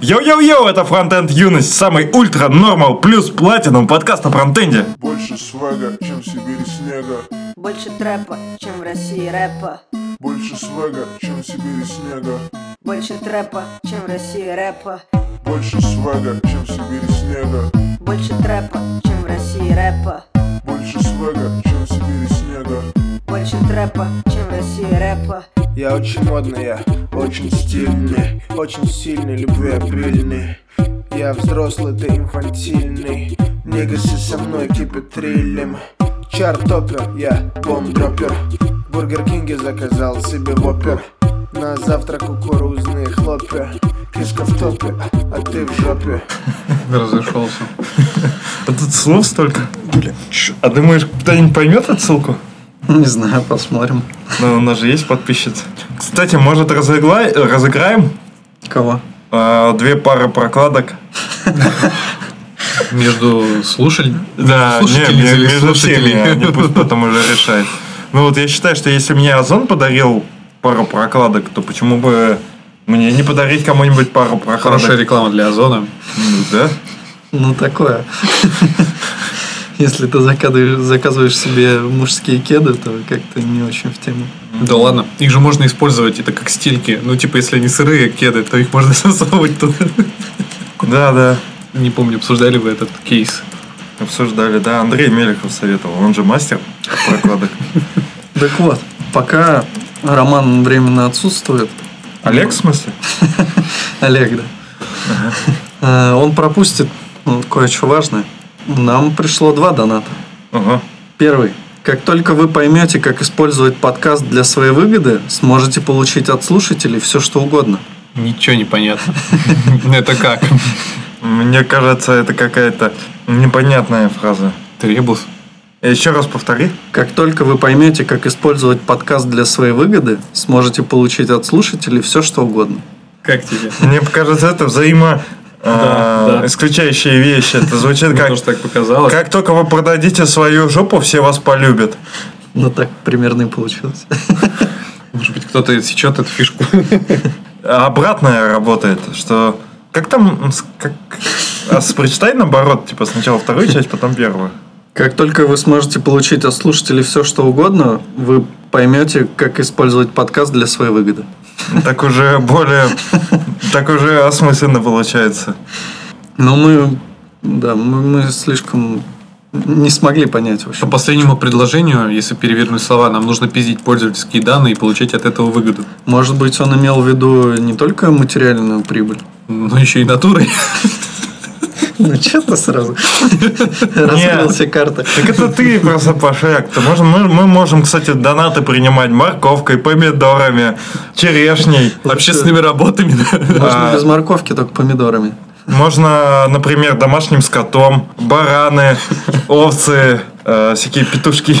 Йоу-йоу-йоу, это Фронтенд Юность, самый ультра нормал плюс платинум подкаст о фронтенде. Больше свега, чем в Сибири снега. Больше трэпа, чем в России рэпа. Больше свега, чем в Сибири снега. Больше трэпа, чем в России рэпа. Больше свега, чем в Сибири снега. Больше трэпа, чем в России рэпа. Больше свега, чем в Сибири снега. Больше трэпа, чем в России рэпа. Я очень модный, я очень стильный, очень сильный, любви обильный. Я взрослый, ты инфантильный. Негасы со мной кипятрилем. Чартопер, я бомбдропер. В Бургер Кинге заказал себе вопер. На завтрак кукурузные хлопья. Кишка в топе, а ты в жопе. Разошелся. А тут слов столько. А думаешь, кто-нибудь поймет отсылку? Не знаю, посмотрим. Ну, у нас же есть подписчица. Кстати, может, разыгла- разыграем Кого? а, две пары прокладок? Между слушателями? Да, не, между всеми, они пусть потом уже решают. Ну вот я считаю, что если мне Озон подарил пару прокладок, то почему бы мне не подарить кому-нибудь пару прокладок? Хорошая реклама для Озона. Ну, да? Ну, такое. Если ты заказываешь, заказываешь себе мужские кеды, то как-то не очень в тему. Да ладно, их же можно использовать это как стильки. Ну, типа, если они сырые кеды, то их можно засовывать туда. Да, да. Не помню, обсуждали вы этот кейс. Обсуждали, да. Андрей Мелехов советовал. Он же мастер прокладок. Так вот, пока Роман временно отсутствует, Олег, в смысле? Олег, да, э, он пропустит ну, кое-что важное. Нам пришло два доната. Ага. Первый. Как только вы поймете, как использовать подкаст для своей выгоды, сможете получить от слушателей все, что угодно. Ничего не понятно. Это как? Мне кажется, это какая-то непонятная фраза. Требус. Еще раз повтори. Как только вы поймете, как использовать подкаст для своей выгоды, сможете получить от слушателей все, что угодно. Как тебе? Мне кажется, это взаимо а, Да, да. исключающие вещи. Это звучит как... тоже так показалось. Как только вы продадите свою жопу, все вас полюбят. Ну, так примерно и получилось. Может быть, кто-то сечет эту фишку. А обратное работает, что... Как там... Как... А прочитай наоборот, типа сначала вторую часть, потом первую. Как только вы сможете получить от слушателей все, что угодно, вы поймете, как использовать подкаст для своей выгоды. Так уже более... Так уже осмысленно получается. Но мы, да, мы, мы слишком не смогли понять По вообще. последнему предложению, если перевернуть слова, нам нужно пиздить пользовательские данные и получать от этого выгоду. Может быть, он имел в виду не только материальную прибыль. Но еще и натурой. Ну, что ты сразу раскрыл все карты. Так это ты просто пошляк. Мы, можем, кстати, донаты принимать морковкой, помидорами, черешней. Общественными работами. Можно А. без морковки, только помидорами. Можно, например, домашним скотом, бараны, овцы, э, всякие петушки.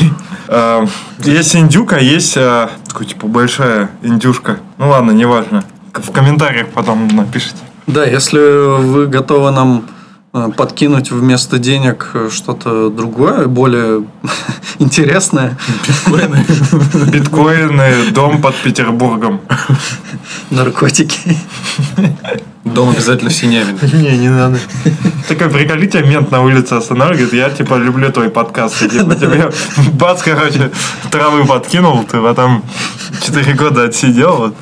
Э, есть индюка, есть э, такой, типа большая индюшка. Ну ладно, неважно. В комментариях потом напишите. Да, если вы готовы нам подкинуть вместо денег э, что-то другое, более интересное, Биткоины, дом под Петербургом. наркотики. Дом обязательно в Синявино. Не, не надо. Такой приколи, тебя мент на улице останавливает, я типа люблю твой подкаст. И, типа тебе бац, короче, травы подкинул, ты потом 4 года отсидел. Вот.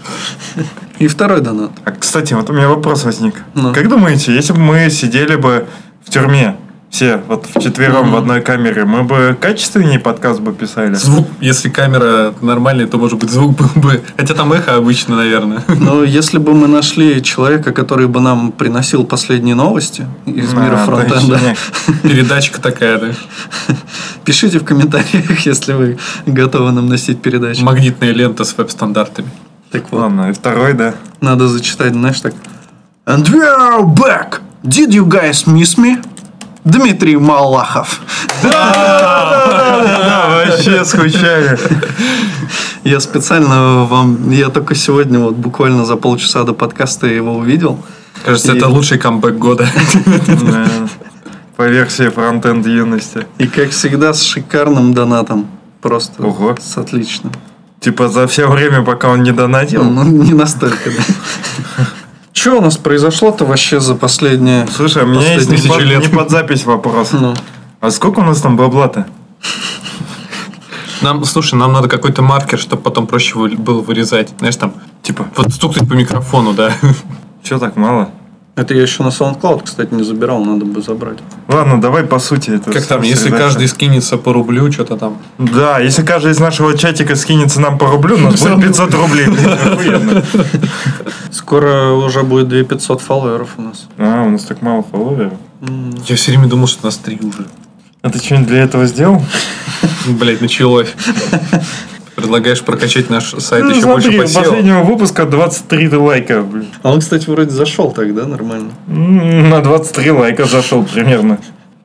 И второй донат. А, кстати, вот у меня вопрос возник. Ну. Как думаете, если бы мы сидели бы в тюрьме, все вот вчетвером в одной камере, мы бы качественнее подкаст бы писали? Звук, если камера нормальная, то может быть звук был бы. Хотя там эхо обычно, наверное. Но если бы мы нашли человека, который бы нам приносил последние новости из А, мира фронтенда. Передачка такая, да. пишите в комментариях, если вы готовы нам носить передачу. Магнитная лента с веб-стандартами. Так вот, Ладно, и второй, да. надо зачитать, знаешь, так. And we are back! Did you guys miss me? Дмитрий Малахов. Да, вообще скучали. Я специально вам, я только сегодня, вот буквально за полчаса до подкаста его увидел. Кажется, это лучший камбэк года. Да. По версии фронтенд юности. И как всегда с шикарным донатом. Просто Ого. с отличным. Типа за все время, пока он не донатил. Ну, не настолько, да. что у нас произошло-то вообще за последние... Слушай, у меня есть не под, лет. не под запись вопрос. Ну, А сколько у нас там бабла-то? Нам, слушай, нам надо какой-то маркер, чтобы потом проще было вырезать. Знаешь, там, Типа, вот стукнуть по микрофону, да. что так мало? Это я еще на SoundCloud, кстати, не забирал, надо бы забрать. Ладно, давай по сути это. Как там, если средача. каждый скинется по рублю, что-то там. Да, если каждый из нашего чатика скинется нам по рублю, у нас будет 500 рублей. Скоро уже будет 2500 фолловеров у нас. А, у нас так мало фолловеров. Я все время думал, что нас три уже. А ты что-нибудь для этого сделал? Блять, началось. Предлагаешь прокачать наш сайт Ну, еще больше смотри, по у SEO? последнего выпуска 23 лайка. блин. А он, кстати, вроде зашел тогда нормально. На 23 лайка зашел примерно.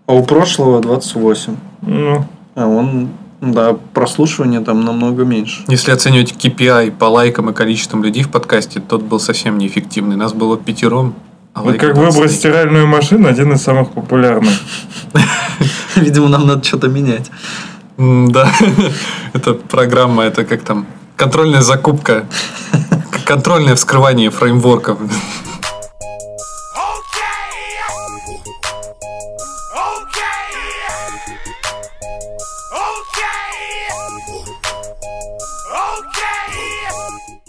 А у прошлого 28. Ну, А он, да, прослушивание там намного меньше. Если оценивать KPI по лайкам и количеством людей в подкасте, тот был совсем неэффективный. Нас было пятером. а вот лайков как 23. выбрать стиральную машину, один из самых популярных. Видимо, нам надо что-то менять. Да, это программа, это как там, контрольная закупка, контрольное вскрывание фреймворков.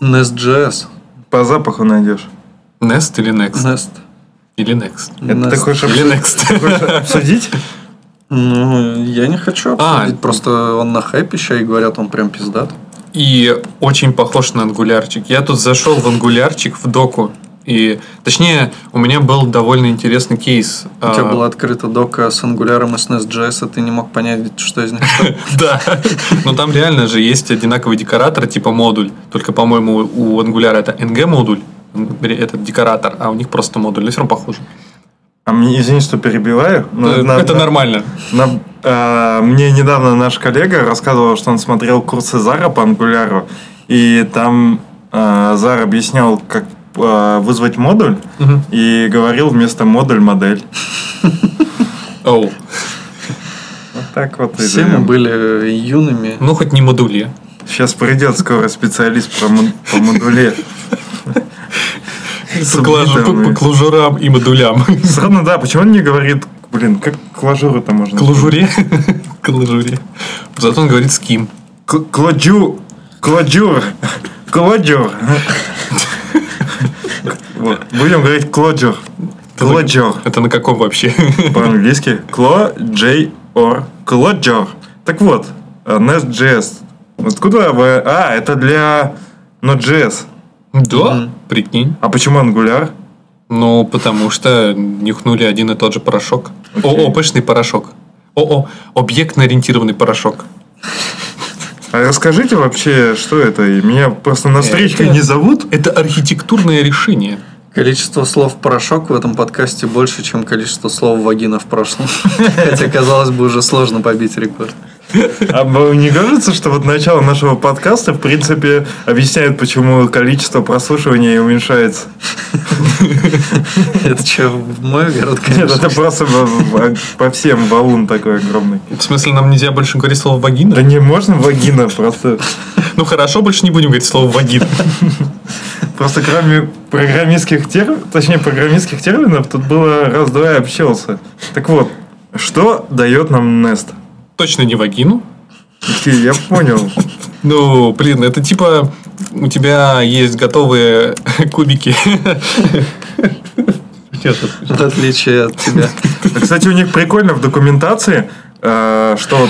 Nest.js. По запаху найдешь. Nest или Next? Nest. Или Next? Это Nest. ты хочешь обсудить? Next? обсудить? Ну, я не хочу А. обсудить. Просто он на хайпе еще и говорят, он прям пиздат. И очень похож на ангулярчик. Я тут зашел в ангулярчик в доку. И, точнее, у меня был довольно интересный кейс. У тебя А, была открыта дока с Angular и с Nest.js, и ты не мог понять, что из них. Да. Но там реально же есть одинаковый декоратор, типа модуль. Только, по-моему, у Angular это NG модуль, этот декоратор, а у них просто модуль. Но все равно похоже. А мне, извини, что перебиваю. но Э, на- это на- нормально. на- а, мне недавно наш коллега рассказывал, что он смотрел курсы Зара по ангуляру, и там а, Зар объяснял, как а, вызвать модуль, Мгм. и говорил вместо модуль модель. Оу. Вот так вот. Все мы были юными. Ну, хоть не модуле. Сейчас придет скоро специалист по модуле. По, клажу- по- по клужурам и модулям. Странно, да, почему он не говорит, блин, как клажуру-то можно? Клужуре. Клужуре. Зато он говорит с кем. К- Кладжу, кладжур, кладжур. Вот, Будем говорить кладжур. Кладжур. Это на каком вообще? По-английски. Кло, Джей, Ор. Кладжур. Так вот, э, Nest.js. Откуда вы... А, это для Node.js. Да, прикинь. А почему Angular? Ну, потому что нюхнули один и тот же порошок. Окей. ООПшный порошок. ОО. Объектно-ориентированный порошок. А расскажите вообще, что это? И Меня просто на встречке Это- не зовут. Это архитектурное решение. Количество слов порошок в этом подкасте больше, чем количество слов вагина в прошлом. Хотя, казалось бы, уже сложно побить рекорд. А вам не кажется, что вот начало нашего подкаста, в принципе, объясняет, почему количество прослушивания уменьшается? Это что, в мой огород, Нет, конечно. это просто по всем валун такой огромный. В смысле, нам нельзя больше говорить слово вагина? Да не можно вагина, просто, Ну хорошо, больше не будем говорить слово вагина. просто кроме программистских терминов, точнее программистских терминов, тут было раз-два и общался. Так вот, что дает нам Nest? Точно не вагину. Окей, я понял. Ну, блин, это типа у тебя есть готовые кубики. В отличие от тебя. Кстати, у них прикольно в документации, э, что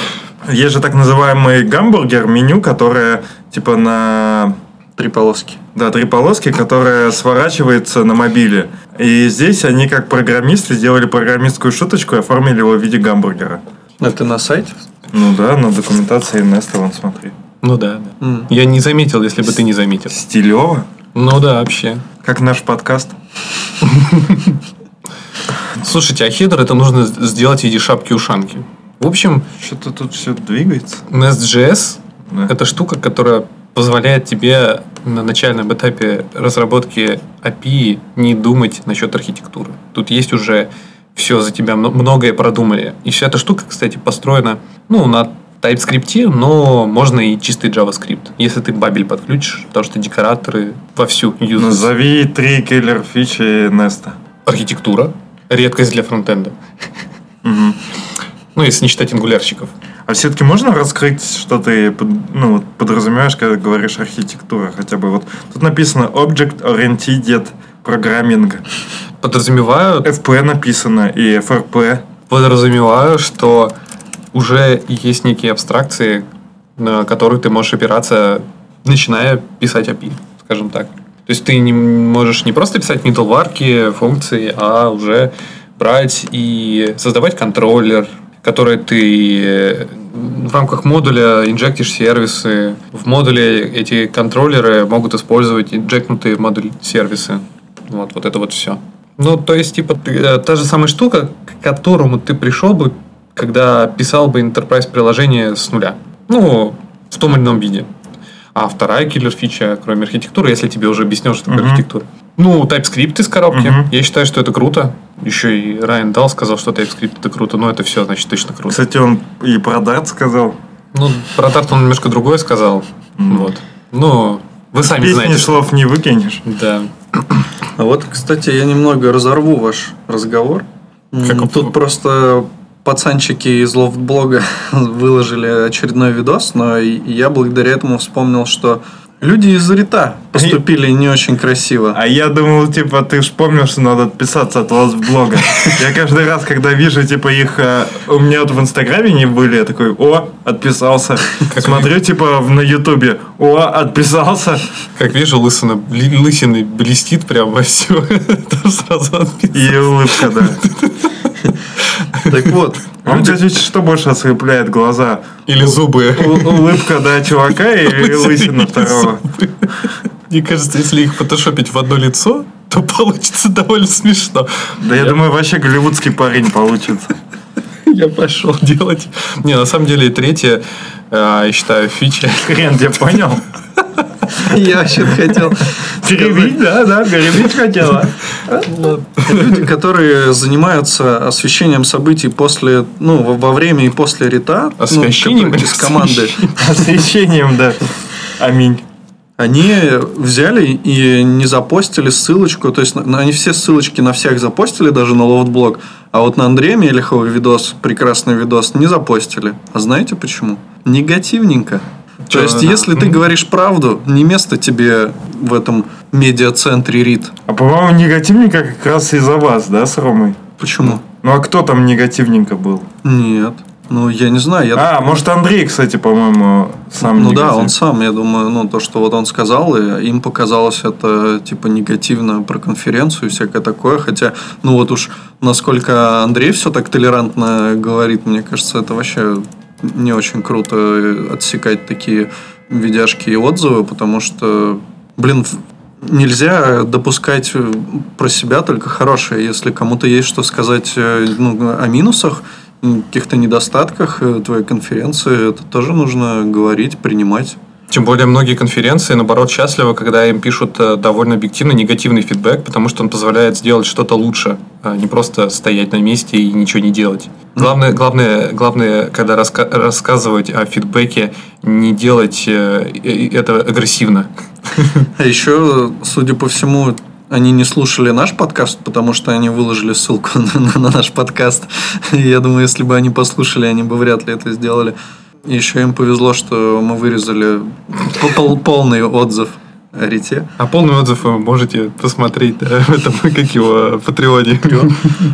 есть же так называемый гамбургер меню, которое типа на Три полоски. да, три полоски, которая сворачивается на мобиле. И здесь они, как программисты, сделали программистскую шуточку и оформили его в виде гамбургера. Это на сайте? Ну да, на документации Неста, вон смотри. Ну да, да. М. Я не заметил, если бы ты не заметил. Стилево, Ну да, вообще. как наш подкаст. Слушайте, а хедер это нужно сделать в виде шапки-ушанки. В общем, Что-то тут все двигается. Nest.js Да. это штука, которая позволяет тебе на начальном этапе разработки API не думать насчет архитектуры. Тут есть уже все за тебя, мно- многое продумали. И вся эта штука, кстати, построена ну, на TypeScript, но можно и чистый JavaScript, если ты бабель подключишь, потому что декораторы вовсю юзают. Назови три киллер фичи Неста. Архитектура, редкость для фронтенда. Ну, если не считать ангулярщиков. А все-таки можно раскрыть, что ты ну, подразумеваешь, когда говоришь архитектура хотя бы? Вот тут написано Object Oriented Programming. Подразумеваю, FP написано и FRP. подразумеваю, что уже есть некие абстракции, на которые ты можешь опираться, начиная писать API, скажем так. То есть ты не можешь не просто писать middleware, функции, а уже брать и создавать контроллер, который ты э, в рамках модуля инжектишь сервисы. В модуле эти контроллеры могут использовать инжектнутые модуль сервисы. Вот, вот это вот все. Ну, то есть, типа, ты, э, та же самая штука, к которому ты пришел бы, когда писал бы enterprise приложение с нуля. Ну, в том или ином виде. А вторая киллер фича, кроме архитектуры, если тебе уже объяснил, что такое Мгм. архитектура. Ну, TypeScript из коробки. Мгм. Я считаю, что это круто. Еще и Райан Дал сказал, что TypeScript это круто. Но это все, значит, точно круто. Кстати, он и про Dart сказал. Ну, про Dart он немножко другое сказал. Вот. Ну, вы сами Песни знаете. что- слов не выкинешь. Да. А вот, кстати, я немного разорву ваш разговор. Как Тут просто пацанчики из лофтблога выложили очередной видос, но я благодаря этому вспомнил, что люди из Рита поступили не очень красиво. А я думал, типа, ты вспомнил, что надо отписаться от вас в блога. Я каждый раз, когда вижу, типа, их... э, У меня вот в Инстаграме не были, я такой, о, отписался. Смотрю, типа, в- на Ютубе, о, отписался. Как вижу, лысина, лысины блестит прям во все. Сразу отписываю. И улыбка, да. Так вот, Вам, кстати, что больше ослепляет глаза? Или зубы. Улыбка, да, чувака и лысина второго. Мне кажется, если их фотошопить в одно лицо, то получится довольно смешно. Да я думаю, вообще голливудский парень получится. Я пошел делать. Не, на самом деле, третье, э, я считаю, фича. Хрен тебя понял. я вообще хотел Перебить, да, да, перебить хотела. люди, которые занимаются освещением событий после, ну, во, время и после Рита, ну, Освещением или из команды, Освещением, да. Аминь. Они взяли и не запостили ссылочку, то есть они все ссылочки на всех запостили, даже на лофтблог, а вот на Андрея Мелехова видос, прекрасный видос, не запостили. А знаете почему? Негативненько. То есть, да. если ты говоришь правду, не место тебе в этом медиа-центре РИТ. А по-моему, негативненько как раз из-за вас, да, с Ромой? Почему? Ну а кто там негативненько был? Нет. Ну, я не знаю. Я... А, может Андрей, кстати, по-моему, сам ну да, негатив. он сам, я думаю, ну то, что вот он сказал, и им показалось это типа негативно про конференцию и всякое такое. Хотя, ну вот уж насколько Андрей все так толерантно говорит, мне кажется, это вообще не очень круто э, отсекать такие видяшки и отзывы, потому что, блин, нельзя допускать э, про себя только хорошее. Если кому-то есть что сказать э, ну, о минусах, каких-то недостатках твоей конференции, это тоже нужно говорить, принимать. Тем более многие конференции, наоборот, счастливы, когда им пишут э, довольно объективно негативный фидбэк, потому что он позволяет сделать что-то лучше, а не просто стоять на месте и ничего не делать. Главное, главное, главное когда раска- рассказывать о фидбэке, не делать э, это агрессивно. А еще, судя по всему, они не слушали наш подкаст, потому что они выложили ссылку на, на- на наш подкаст. Я думаю, если бы они послушали, они бы вряд ли это сделали. Еще им повезло, что мы вырезали пол- полный отзыв о Рите. А полный отзыв вы можете посмотреть да, в этом, как его, Патреоне.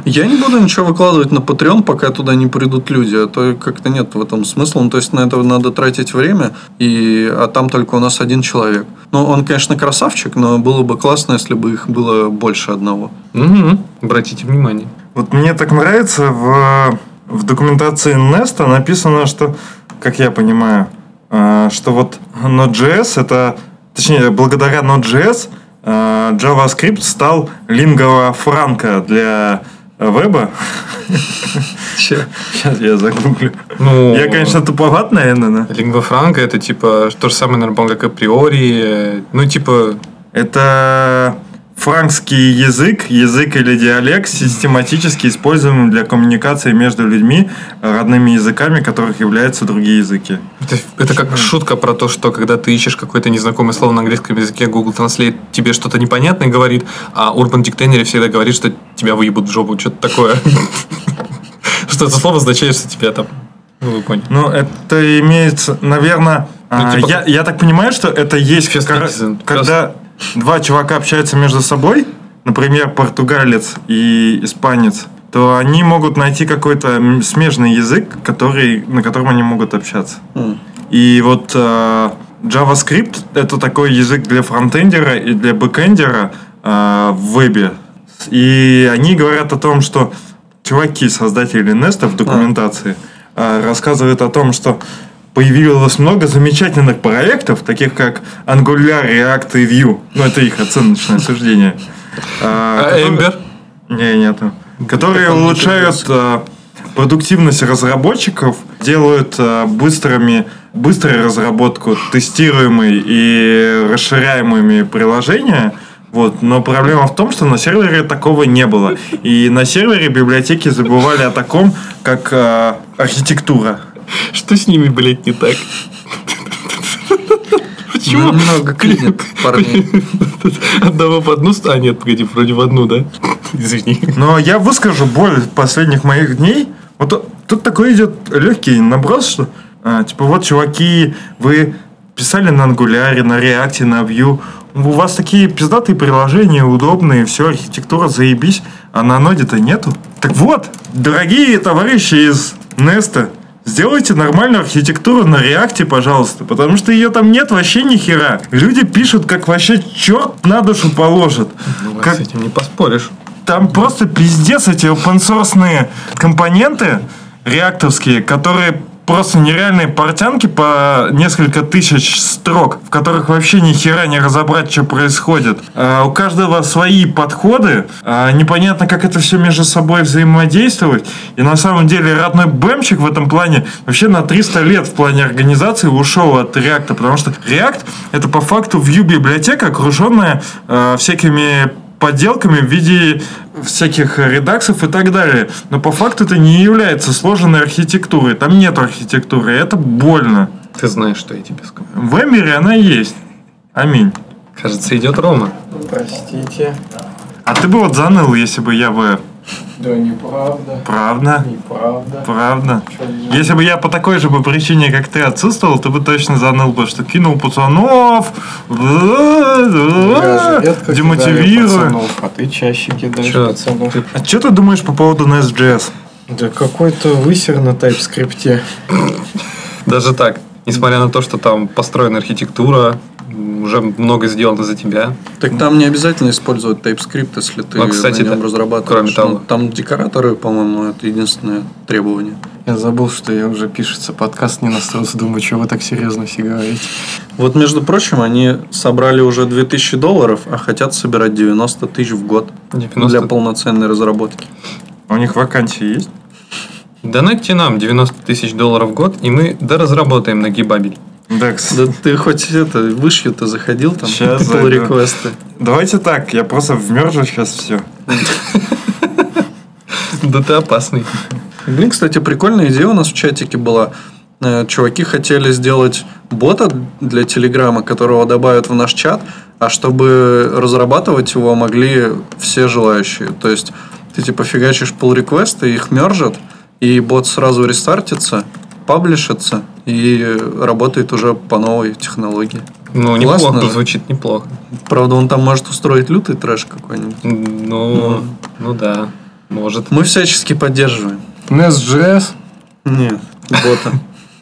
Я не буду ничего выкладывать на Patreon, пока туда не придут люди, а то как-то нет в этом смысла. Ну, то есть на это надо тратить время, и, а там только у нас один человек. Ну, он, конечно, красавчик, но было бы классно, если бы их было больше одного. Мгм. Обратите внимание. Вот мне так нравится, в, в документации Nest написано, что, как я понимаю, э, что вот Node.js это, точнее, благодаря Node.js э, JavaScript стал лингва франка для э, веба. Сейчас я загуглю. Ну, Я, конечно, туповат, наверное, да? Лингва франка это типа то же самое, наверное, как априори. Ну, типа, Это франкский язык, язык или диалект, систематически используемый для коммуникации между людьми родными языками, которых являются другие языки. Это, это как шутка про то, что когда ты ищешь какое-то незнакомое слово на английском языке, Google Translate тебе что-то непонятное говорит, а Urban Dictionary всегда говорит, что тебя выебут в жопу, что-то такое. Что это слово означает, что тебя там... Ну, вы поняли. Ну, это имеется, наверное, Ну, типа- я, я так понимаю, что это есть, кор- когда два чувака общаются между собой, например, португалец и испанец, то они могут найти какой-то смежный язык, который, на котором они могут общаться. М. И вот э, JavaScript это такой язык для фронтендера и для бэкендера э, в вебе. И они говорят о том, что чуваки, создатели Nest в документации, э, рассказывают о том, что появилось много замечательных проектов, таких как Angular, React и Vue. Ну, это их оценочное суждение. А которые- Эмбер? не, нету. Которые улучшают э, продуктивность разработчиков, делают э, быстрыми, быструю разработку, тестируемые и расширяемыми приложения. Вот. Но проблема в том, что на сервере такого не было. И на сервере библиотеки забывали о таком, как э, архитектура. Что с ними, блядь, не так? Почему? Ну, Немного клинит парней. Одного в одну... А, нет, погоди, вроде в одну, да? Извини. Но я выскажу боль последних моих дней. Вот тут- тут такой идет легкий наброс, что а, типа вот, чуваки, вы писали на ангуляре, на реакте, на Vue. У вас такие пиздатые приложения, удобные, все, архитектура заебись, а на ноде-то нету. Так вот, дорогие товарищи из Неста, Сделайте нормальную архитектуру на реакте, пожалуйста, потому что ее там нет вообще ни хера. Люди пишут, как вообще черт на душу положит. Как- С этим не поспоришь. там просто пиздец эти open компоненты реактовские, которые просто нереальные портянки по несколько тысяч строк, в которых вообще ни хера не разобрать, что происходит. А, у каждого свои подходы, а, непонятно, как это все между собой взаимодействовать. И на самом деле родной бэмчик в этом плане вообще на 300 лет в плане организации ушел от реакта, потому что React это по факту Vue библиотека, окруженная а, всякими подделками в виде всяких редаксов и так далее. Но по факту это не является сложенной архитектурой. Там нет архитектуры, и это больно. Ты знаешь, что я тебе скажу. В Эмире она есть. Аминь. Кажется, идет Рома. Простите. А ты бы вот заныл, если бы я бы... Да неправда. Правда? Неправда. Правда? Если бы я по такой же бы причине, как ты, отсутствовал, ты бы точно заныл бы, что кинул пацанов, демотивирую. А ты чаще кидаешь Чё, пацанов. А что ты думаешь по поводу Nest.js? Да какой-то высер на тайп-скрипте. Даже так, несмотря на то, что там построена архитектура, уже много сделано за тебя. Так там не обязательно использовать TypeScript, если ты Ну, кстати, на нем да. разрабатываешь. Кроме того. Ну, Там декораторы, по-моему, это единственное требование. Я забыл, что я уже пишется подкаст не настроился. Думаю, что вы так серьезно все говорите. Вот, между прочим, они собрали уже 2000 долларов, а хотят собирать 90 тысяч в год 90. для полноценной разработки. А у них вакансии есть? Донатьте нам 90 тысяч долларов в год, и мы доразработаем на гибабель. Да, Да ты хоть это, вышью ты заходил там, pull зайду. реквесты. Давайте так, я просто вмержу сейчас все. Да ты опасный. Блин, кстати, прикольная идея у нас в чатике была. Э, Чуваки хотели сделать бота для Телеграма, которого добавят в наш чат, а чтобы разрабатывать его могли все желающие. То есть ты типа фигачишь pull реквесты, их мержат, и бот сразу рестартится, паблишится и работает уже по новой технологии. Ну, Классно неплохо, же. звучит неплохо. Правда, он там может устроить лютый трэш какой-нибудь. М, Ну, ну да, может. Мы всячески поддерживаем. Nest.js, Нет, бота.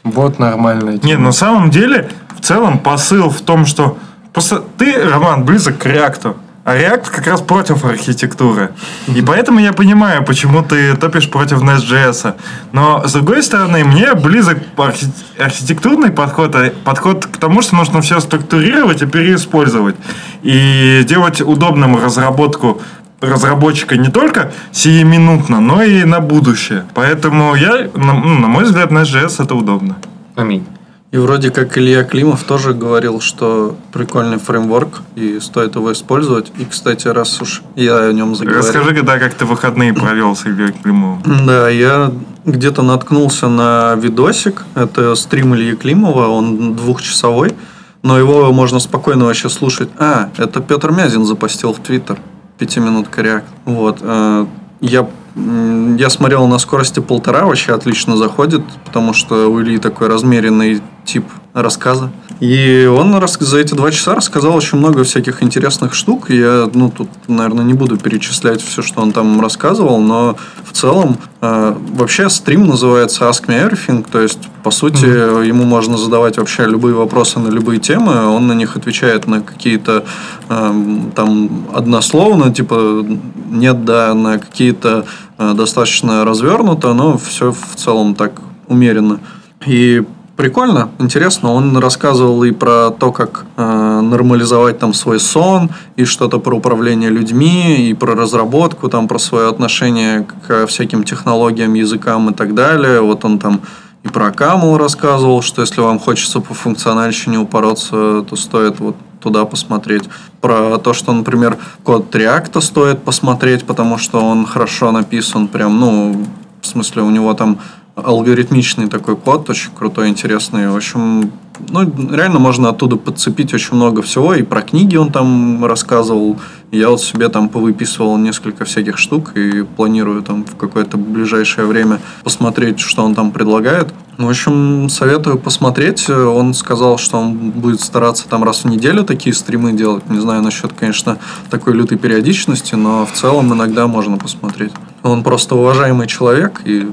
бот нормальный. Не, на самом деле, в целом посыл в том, что просто ты, Роман, близок к реакту. А React как раз против архитектуры. И поэтому я понимаю, почему ты топишь против Nest.js. Но, с другой стороны, мне близок архи- архитектурный подход, а подход к тому, что нужно все структурировать и переиспользовать. И делать удобным разработку разработчика не только сиюминутно, но и на будущее. Поэтому я, на, ну, на мой взгляд, Nest.js это удобно. Аминь. И вроде как Илья Климов тоже говорил, что прикольный фреймворк, и стоит его использовать. И, кстати, раз уж я о нем заговорил... Расскажи, когда как ты выходные провел с Ильей Климовым. Да, я где-то наткнулся на видосик. Это стрим Ильи Климова, он двухчасовой. Но его можно спокойно вообще слушать. А, это Петр Мязин запостил в Твиттер. Пятиминутка реакт. Вот. э, Я, я смотрел на скорости полтора, вообще отлично заходит, потому что у Ильи такой размеренный тип рассказа. И он за эти два часа рассказал очень много всяких интересных штук. Я, ну, тут, наверное, не буду перечислять все, что он там рассказывал, но в целом э, вообще стрим называется Ask Me Everything, то есть, по сути, ему можно задавать вообще любые вопросы на любые темы, он на них отвечает на какие-то эм, там однословно, типа нет, да, на какие-то э, достаточно развернуто, но все в целом так умеренно. И Прикольно, интересно. Он рассказывал и про то, как э, нормализовать там свой сон, и что-то про управление людьми, и про разработку, там про свое отношение к всяким технологиям, языкам и так далее. Вот он там и про Камл рассказывал, что если вам хочется по функциональщине упороться, то стоит вот туда посмотреть. Про то, что, например, код React стоит посмотреть, потому что он хорошо написан, прям, ну, в смысле, у него там алгоритмичный такой код, очень крутой, интересный. В общем, ну, реально можно оттуда подцепить очень много всего. И про книги он там рассказывал. Я вот себе там повыписывал несколько всяких штук и планирую там в какое-то ближайшее время посмотреть, что он там предлагает. Ну, В общем, советую посмотреть. Он сказал, что он будет стараться там раз в неделю такие стримы делать. Не знаю насчет, конечно, такой лютой периодичности, но в целом иногда можно посмотреть. Он просто уважаемый человек, и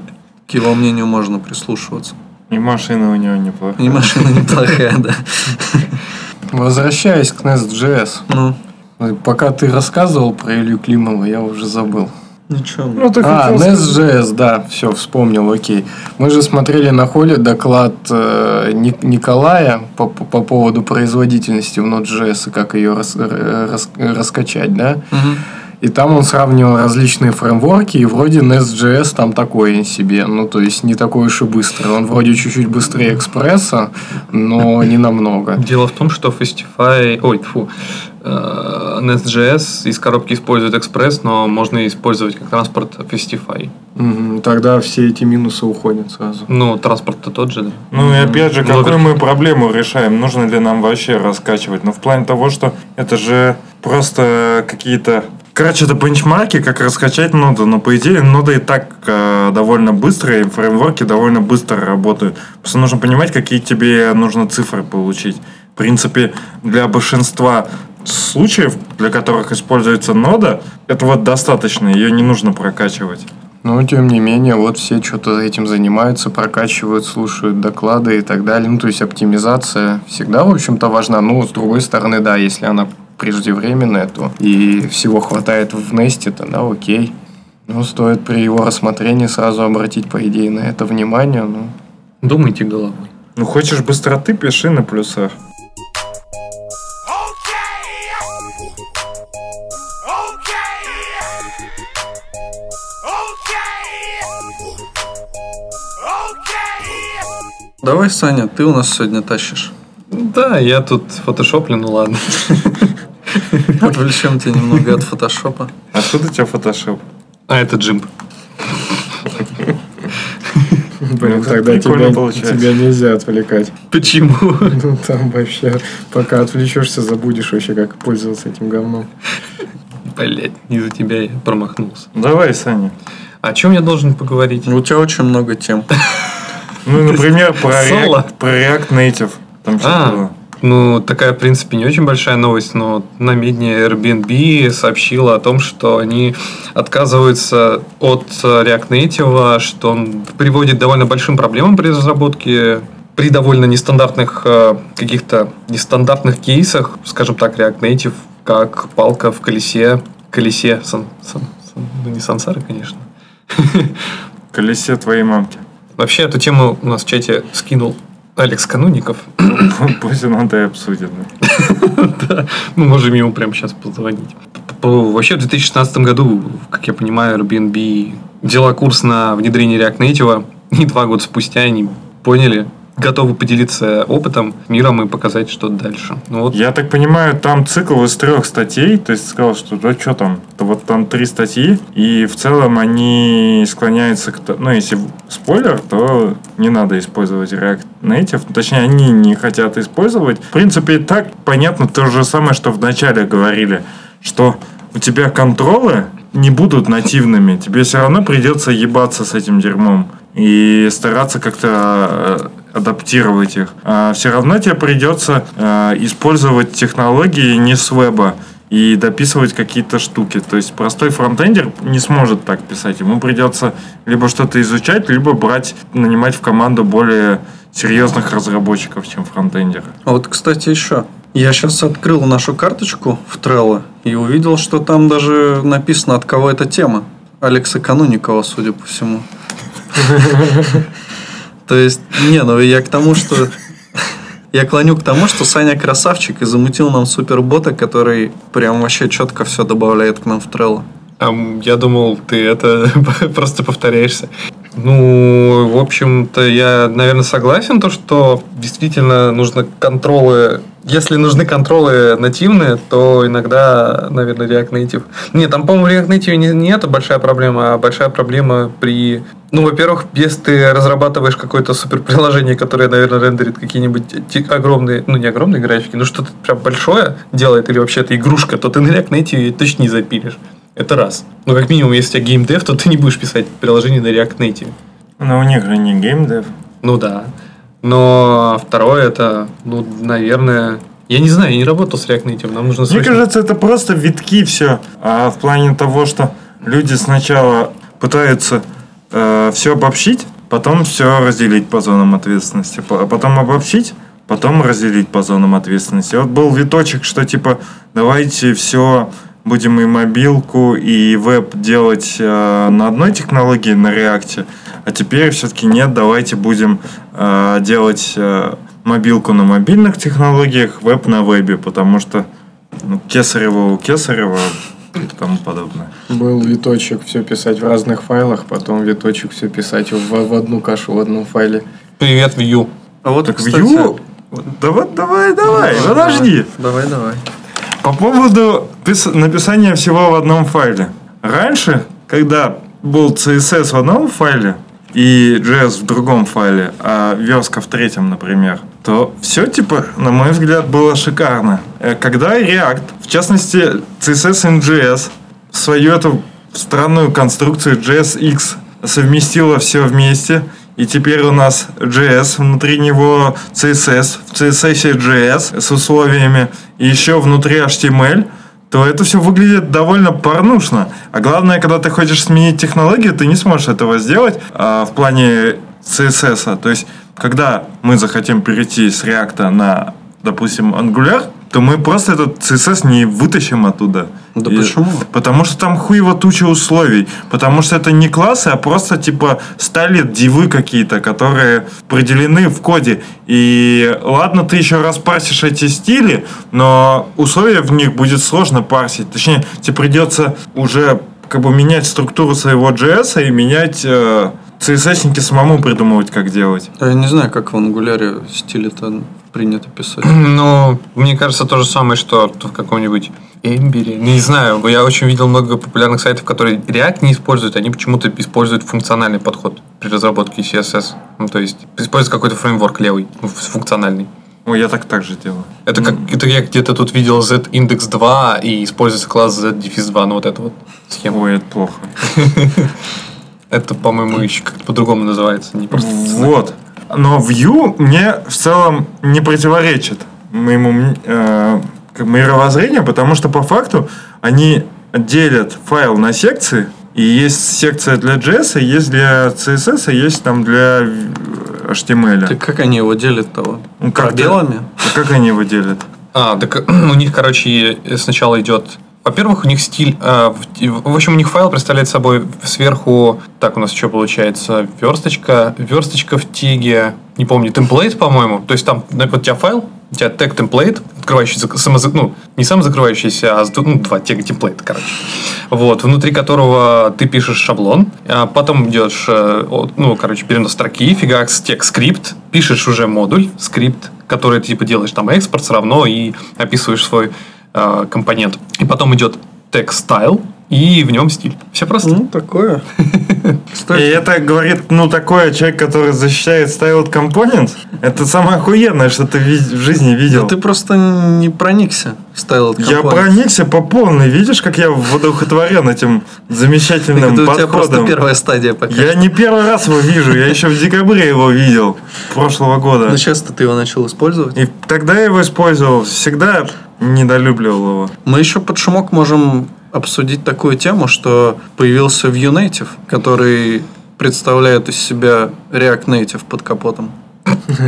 к его мнению можно прислушиваться. И машина у него неплохая. И машина неплохая, да. Возвращаясь к Nest.js. Ну, Пока ты рассказывал про Илью Климова, я уже забыл. ничего. Ну, ты А. Nest.js, да, все, вспомнил, окей. Мы же смотрели на холле доклад э, Ник- Николая по, по по поводу производительности в Node.js и как ее рас- э, рас- раскачать, да? Мгм. И там он сравнивал различные фреймворки, и вроде Nest.js там такой себе, ну, то есть не такой уж и быстрый. Он вроде чуть-чуть быстрее экспресса, но не намного. Дело в том, что Festify, ой, фу, Nest.js из коробки использует Express, но можно использовать как транспорт Festify. Мгм, Тогда все эти минусы уходят сразу. Ну, транспорт-то тот же, да. Ну и опять же, какую Блогер. мы проблему решаем? Нужно ли нам вообще раскачивать? Ну, в плане того, что это же просто какие-то... Короче, это бенчмарки, как раскачать ноду. Но, по идее, ноды и так э, довольно быстрые, фреймворки довольно быстро работают. Просто нужно понимать, какие тебе нужно цифры получить. В принципе, для большинства случаев, для которых используется нода, этого достаточно, ее не нужно прокачивать. Но, тем не менее, вот все что-то этим занимаются, прокачивают, слушают доклады и так далее. Ну, то есть, оптимизация всегда, в общем-то, важна. Ну, с другой стороны, да, если она преждевременная, то и всего хватает в Несте, тогда окей. Ну, стоит при его рассмотрении сразу обратить, по идее, на это внимание. Ну, Думайте головой. Ну, хочешь быстроты, пиши на плюсах. Давай, Саня, ты у нас сегодня тащишь. Да, я тут фотошоплю, ну ладно. Отвлечем тебя немного от фотошопа. Откуда у тебя фотошоп? А это джимп. блин, Ну, тогда прикольно тебя, получается. тебя нельзя отвлекать. Почему? Ну, там вообще, пока отвлечешься, забудешь вообще, как пользоваться этим говном. Блять, из-за тебя я промахнулся. Давай, Саня. О чем я должен поговорить? У тебя очень много тем. Ну, например, про? React, про React Native. Там что А, было? Ну, такая, в принципе, не очень большая новость, но на медне Airbnb сообщила о том, что они отказываются от э, React Native, что он приводит к довольно большим проблемам при разработке, при довольно нестандартных э, каких-то нестандартных кейсах, скажем так, React Native, как палка в колесе, колесе, сан, сан- сан- ну, не сансары, конечно. Колесе твоей мамки. Вообще, эту тему у нас в чате скинул Алекс Кануников. Пусть он это и обсудит. да. Мы можем ему прямо сейчас позвонить. Вообще в 2016 году, как я понимаю, Airbnb взяла курс на внедрение React Native, и два года спустя они поняли, готовы поделиться опытом, миром и показать что-то дальше. Ну вот, Я так понимаю, там цикл из трех статей, то есть сказал, что да что там, то вот там три статьи, и в целом они склоняются к... Ну, если спойлер, то не надо использовать React Native, точнее, они не хотят использовать. В принципе, так понятно то же самое, что вначале говорили, что у тебя контролы не будут нативными, тебе все равно придется ебаться с этим дерьмом и стараться как-то э, адаптировать их. все равно тебе придется э, использовать технологии не с веба и дописывать какие-то штуки. То есть простой фронтендер не сможет так писать. Ему придется либо что-то изучать, либо брать, нанимать в команду более серьезных разработчиков, чем фронтендеры. А вот, кстати, еще. Я сейчас открыл нашу карточку в Trello и увидел, что там даже написано, от кого эта тема. Алекса Кануникова, судя по всему. То есть, не, ну я к тому, что... Я клоню к тому, что Саня красавчик и замутил нам супербота, который прям вообще четко все добавляет к нам в Trello. Ам, я думал, ты это просто повторяешься. Ну, в общем-то, я, наверное, согласен, то, что действительно нужно контролы. Если нужны контролы нативные, то иногда, наверное, React Native. Нет, там, по-моему, React Native не, не это большая проблема, а большая проблема при... Ну, во-первых, если ты разрабатываешь какое-то суперприложение, которое, наверное, рендерит какие-нибудь огромные, ну, не огромные графики, но что-то прям большое делает, или вообще это игрушка, то ты на React Native точно не запилишь. Это раз. Ну, как минимум, если у тебя геймдев, то ты не будешь писать приложение на React Native. Но у них же не геймдев. Ну да. Но второе это, ну, наверное... Я не знаю, я не работал с React Native, нам нужно Мне срочно- кажется, это просто витки все. А в плане того, что люди сначала пытаются все обобщить, потом все разделить по зонам ответственности. По- Потом обобщить, потом разделить по зонам ответственности. Вот был виточек, что типа давайте все будем и мобилку, и веб делать э, на одной технологии, на реакте, а теперь все-таки нет, давайте будем э, делать э, мобилку на мобильных технологиях, веб на вебе, потому что ну, Кесарева у Кесарева и тому подобное. Был виточек все писать в разных файлах, потом виточек все писать в, в одну кашу в одном файле. Привет, Vue. А вот, Так кстати, Vue... Давай, давай, давай, подожди. Давай, давай. По поводу пис- написания всего в одном файле. Раньше, когда был CSS в одном файле и JS в другом файле, а верстка в третьем, например, то все, типа, на мой взгляд, было шикарно. Э, Когда React, в частности, CSS и JS, свою эту странную конструкцию JSX совместила все вместе, и теперь у нас JS, внутри него CSS, в CSS JS с условиями, и еще внутри HTML, то это все выглядит довольно порнушно. А главное, когда ты хочешь сменить технологию, ты не сможешь этого сделать а, в плане CSS. То есть, когда мы захотим перейти с React на, допустим, Angular, то мы просто этот CSS не вытащим оттуда. Да И- почему? Потому что там хуево туча условий. Потому что это не классы, а просто типа стали дивы какие-то, которые определены в коде. И ладно, ты еще раз парсишь эти стили, но условия в них будет сложно парсить. Точнее, тебе придется уже как бы менять структуру своего JS и менять э, CSS-ники самому придумывать, как делать. А Я не знаю, как в ангуляре стиле-то принято писать. Ну, мне кажется, то же самое, что в каком-нибудь Эмбере. Не знаю, я очень видел много популярных сайтов, которые React не используют, они почему-то используют функциональный подход при разработке CSS. Ну, то есть, используют какой-то фреймворк левый, ну, функциональный. Ой, я так также делаю. Это как это я где-то тут видел z-индекс 2 и используется класс z-2, ну вот эта вот схема. Ой, это плохо. Это, по-моему, еще как-то по-другому называется, не просто... Вот. Но Vue мне в целом не противоречит моему э, как мировоззрению, потому что по факту они делят файл на секции, и есть секция для JS, есть для CSS, есть там для HTML. Так как они его делят-то? вот? Ну, как-то- Пробелами? Как они его делят? А, так у них, короче, сначала идет... Во-первых, у них стиль... э, в, общем, у них файл представляет собой сверху... Так, у нас что получается? Версточка. Версточка в теге... Не помню, темплейт, по-моему. То есть там, ну, вот у тебя файл, у тебя тег template, открывающийся, самозак- ну, не сам закрывающийся, а ну, два тега template 'а, короче. Вот, внутри которого ты пишешь шаблон, а потом идешь, э, ну, короче, перенос строки, фигакс, текст, скрипт, пишешь уже модуль, скрипт, который ты, типа, делаешь там экспорт все равно и описываешь свой э, компонент. И потом идет тег style, и в нем стиль. Все просто. Ну, такое. И это говорит, ну, такой человек, который защищает Styled Component. Это самое охуенное, что ты в жизни видел. да ты просто не проникся в стайл Я проникся по полной. Видишь, как я воодухотворен этим замечательным Это у тебя просто подходом? первая стадия пока. Я не первый раз его вижу, я еще в декабре его видел прошлого года. Но сейчас ты его начал использовать. И тогда я его использовал, всегда недолюбливал его. Мы еще под шумок можем обсудить такую тему, что появился Vue Native, который представляет из себя React Native под капотом.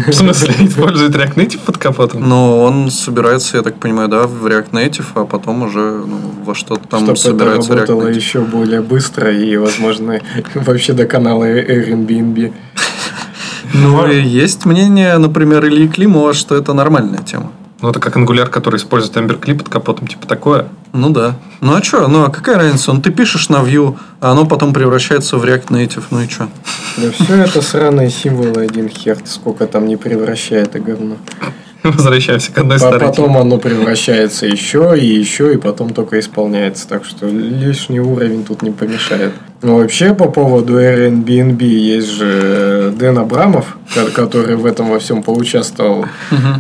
В смысле, использует React Native под капотом? Но он собирается, я так понимаю, да, в React Native, а потом уже ну, во что-то там Чтобы это собирается React работало Native. еще более быстро и, возможно, вообще до канала Airbnb. Ну, и есть мнение, например, Ильи Климова, что это нормальная тема. Ну, это как Angular, который использует Ember под капотом, типа такое. Ну да. Ну а что? Ну а какая разница? Ну ты пишешь на Vue, а оно потом превращается в React Native. Ну и что? Да все это сраные символы один хер, сколько там не превращает это говно. Возвращаемся к одной А старой потом оно превращается еще и еще, и потом только исполняется. Так что лишний уровень тут не помешает. Но вообще по поводу Airbnb есть же Дэн Абрамов, ко- который в этом во всем поучаствовал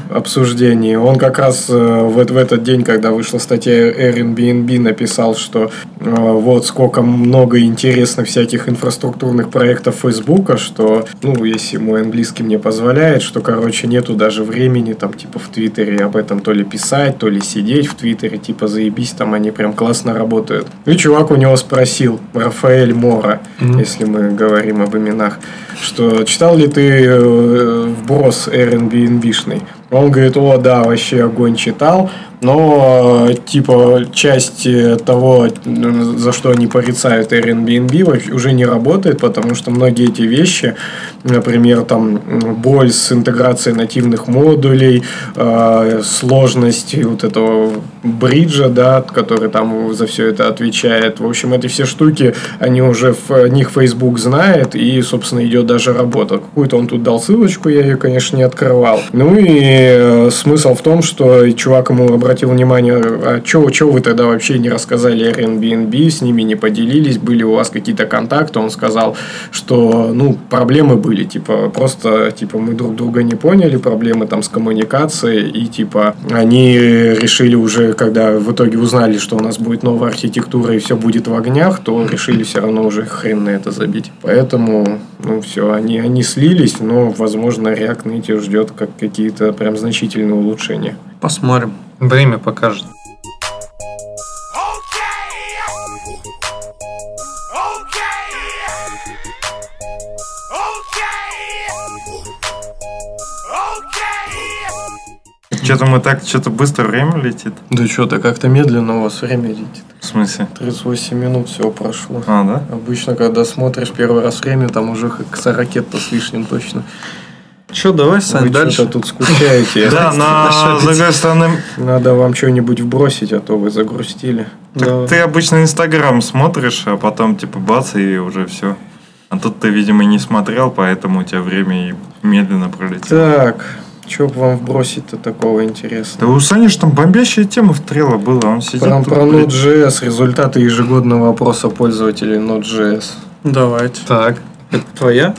в обсуждении. Он как раз э, в этот день, когда вышла статья Airbnb, написал, что э, вот сколько много интересных всяких инфраструктурных проектов Фейсбука, что, ну, если мой английский мне позволяет, что, короче, нету даже времени там, типа, в Твиттере об этом то ли писать, то ли сидеть в Твиттере, типа, заебись, там они прям классно работают. И чувак у него спросил, Рафаэль Мора, если мы говорим об именах, что читал ли ты э, вброс Airbnb-шный? Он говорит, о, да, вообще огонь читал, но, э, типа, часть того, за что они порицают Airbnb, уже не работает, потому что многие эти вещи, например, там, боль с интеграцией нативных модулей, э, сложность вот этого бриджа, да, который там за все это отвечает. В общем, эти все штуки, они уже в них Facebook знает, и, собственно, идет даже работа. Какую-то он тут дал ссылочку, я ее, конечно, не открывал. Ну и э, смысл в том, что чувак ему обратил внимание, а что вы тогда вообще не рассказали Airbnb, с ними не поделились, были у вас какие-то контакты? Он сказал, что, ну, проблемы были, типа, просто, типа, мы друг друга не поняли, проблемы там с коммуникацией, и, типа, они решили уже, когда в итоге узнали, что у нас будет новая архитектура и все будет в огнях, то решили все равно уже хрен на это забить. Поэтому, ну, все, они, они слились, но, возможно, React Native ждет как какие-то прям значительные улучшения. Посмотрим. Время покажет. Что-то мы так, что-то быстро время летит. Да что-то как-то медленно у вас время летит. В смысле? 38 минут всего прошло. А, да? Обычно, когда смотришь первый раз время, там уже к 40 то с лишним точно. Че, давай, Сань, Вы дальше. тут скучаете. Да, с другой стороны, Надо вам что-нибудь вбросить, а то вы загрустили. Да. ты обычно Инстаграм смотришь, а потом типа бац, и уже все. А тут ты, видимо, не смотрел, поэтому у тебя время и медленно пролетело. Так, что бы вам вбросить-то такого Да интересного? у Сани ж там бомбящая тема в трело была, он сидит Про, тут, про блядь. Node.js, результаты ежегодного опроса пользователей Node.js. Давайте. Так, Это твоя?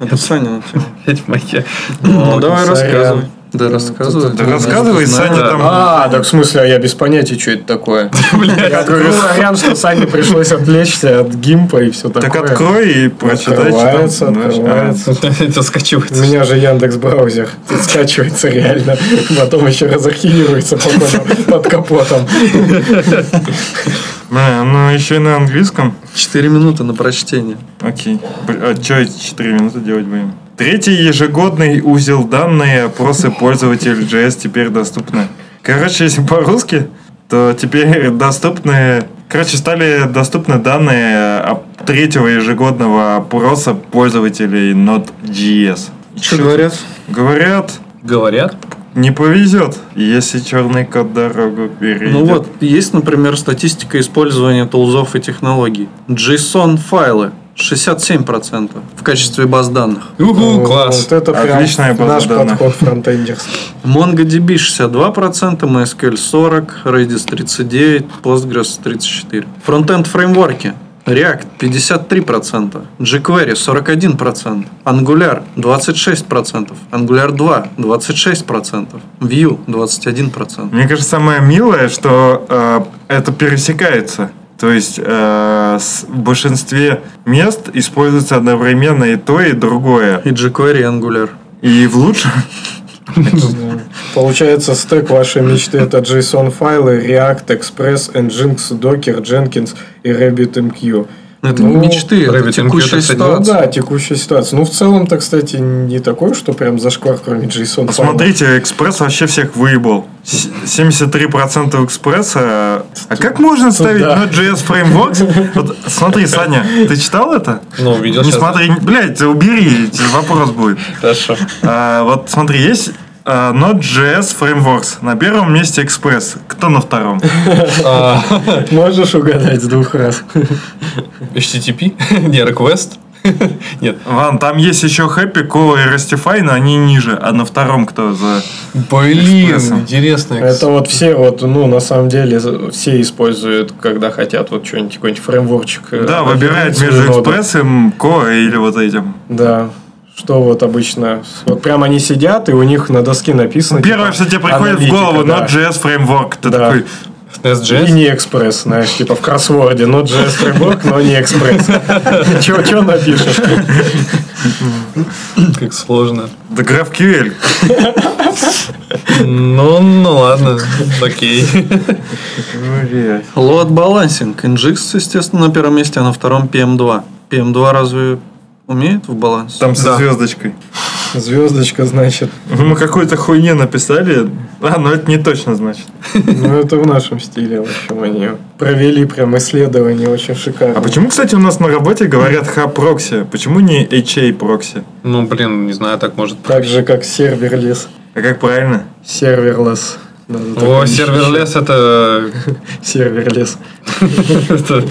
Это Саня это моя. Ну, давай рассказывай. Да, рассказывай. Да рассказывай, Знаю. Саня там... А, так в смысле, а я без понятия, что это такое. Я говорю, вариант, что Сане пришлось отвлечься от гимпа и все такое. Так открой и прочитай, Открывается, открывается. Это У скачивается. меня же Яндекс браузер. Скачивается реально. Потом еще разархивируется под капотом. А, ну еще и на английском. Четыре минуты на прочтение. Окей. А что эти 4 минуты делать будем? Третий ежегодный узел данные опросы пользователей JS теперь доступны. Короче, если по-русски, то теперь доступны... Короче, стали доступны данные третьего ежегодного опроса пользователей Node.js. Что говорят? Говорят, Говорят, не повезет, если черный кот дорогу перейдет. Ну вот, есть, например, статистика использования тулзов и технологий. JSON-файлы 67% в качестве баз данных. Ну, класс. Вот это прям Отличная база наш данных. подход фронтендерский. MongoDB 62%, MySQL 40%, Redis 39%, Postgres 34%. Фронтенд фреймворки. React 53%, jQuery 41%, Angular 26%, Angular 2 26%, Vue 21%. Мне кажется, самое милое, что э, это пересекается. То есть э, с- в большинстве мест используется одновременно и то, и другое. И jQuery, и Angular. И в лучшем... Получается, стек вашей мечты это JSON-файлы, React, Express, Nginx, Docker, Jenkins и RabbitMQ. Но это Ну, не мечты, текущая это, кстати, Ну ситуация. да, текущая ситуация. Ну, в целом-то, кстати, не такой, что прям зашквар, кроме JSON. Посмотрите, экспресс вообще всех выебал. С- 73% экспресса. А как можно ставить Да. Node.js Frameworks? Вот смотри, Саня, ты читал это? Ну, видел Не сейчас. смотри, блядь, убери, вопрос будет. Хорошо. А, вот смотри, есть а, Node.js Frameworks. На первом месте Express. Кто на втором? А, Можешь угадать с двух раз. HTTP? Не, request? Нет. Ван, там есть еще Happy, Cola и Restify, но они ниже. А на втором кто за... Блин, Экспрессом. интересно. Это вот все вот, ну, на самом деле, все используют, когда хотят вот что-нибудь, какой-нибудь фреймворчик. э, Да, выбирают между экспрессом, Cola или вот этим. Да. Что вот обычно, вот прям они сидят, и у них на доске написано... Первое, типа, что тебе приходит в голову, да. Node.js Framework. Ты Да. такой, И не экспресс, знаешь, типа в кроссворде, Node.js фреймворк, но не экспресс. Чего напишешь? Как сложно. да GraphQL. Ну, ну ладно, окей. Load balancing. Nginx, естественно, на первом месте, а на втором PM2. PM2 разве умеет в баланс? Там со звездочкой. Звездочка, значит. Мы какую-то хуйню написали. А, ну это не точно значит. Ну, это в нашем стиле, в общем, они провели прям исследование очень шикарно. А почему, кстати, у нас на работе говорят hub proxy? Почему не HAProxy? Ну, блин, не знаю, так может Так же, как serverless. А как правильно? Serverless. Надо О, такое serverless это... Serverless. это-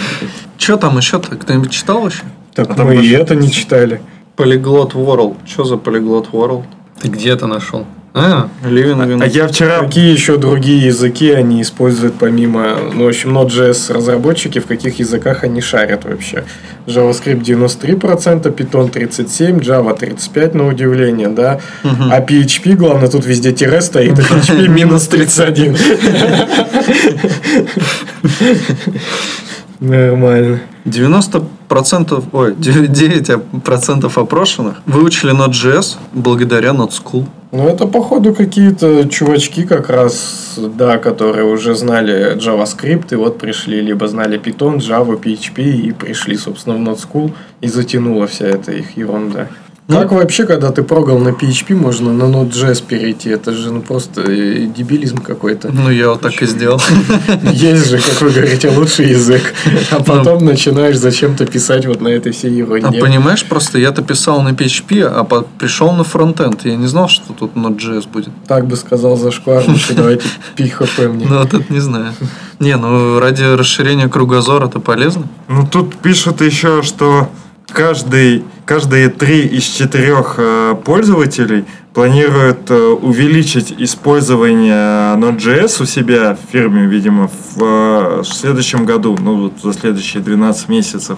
Что там еще-то? Кто-нибудь читал вообще? Так А мы и это не читали. Polyglot World. Что за Polyglot World? Ты где это нашел? А, Living in... А я вчера... Какие еще другие языки они используют помимо, ну, в общем, Node.js разработчики, в каких языках они шарят вообще? JavaScript 93%, Python 37%, Java 35% на удивление, да? А PHP, главное, тут везде тире стоит, а PHP минус 31. Нормально. 90%, ой, 9% опрошенных выучили Node.js благодаря NodeSchool. Ну, это, походу, какие-то чувачки как раз, да, которые уже знали JavaScript, и вот пришли, либо знали Python, Java, PHP, и пришли, собственно, в Node School, и затянула вся эта их ерунда. Как вообще, когда ты прогал на PHP, можно на Node.js перейти? Это же ну, просто э, дебилизм какой-то. Ну, я вот так и сделал. Есть же, как вы говорите, лучший язык. А потом начинаешь зачем-то писать вот на этой всей А ерунде. понимаешь, просто я-то писал на PHP, а по- пришел на фронтенд. Я не знал, что тут Node.js будет. Так бы сказал Зашквар, лучше давайте PHP мне. Ну, вот это не знаю. Не, ну, ради расширения кругозора это полезно. Ну, тут пишут еще, что каждый, каждые три из четырех э, пользователей планируют э, увеличить использование Node.js у себя в фирме, видимо, в, э, следующем году, ну, вот за следующие 12 месяцев.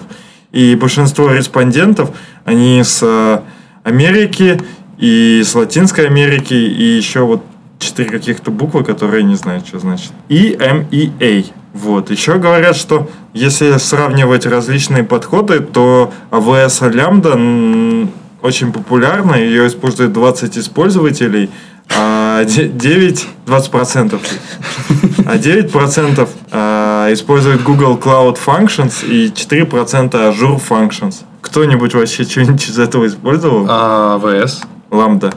И большинство респондентов, они с э, Америки и с Латинской Америки, и еще вот четыре каких-то буквы, которые не знаю, что значит. И MEA. Вот. Еще говорят, что если сравнивать различные подходы, то AWS лямбда м, очень популярна, ее использует 20 использователей, а 9, 20%, а 9% а, использует Google Cloud Functions и 4% Azure Functions. Кто-нибудь вообще что-нибудь из этого использовал? а ВС? Ламда.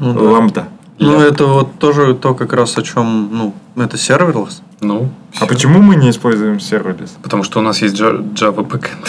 Лямбда. Ну. Ну, это вот тоже то, как раз о чем, ну, это serverless. Ну, А почему мы не используем serverless? потому что у нас есть Java backend.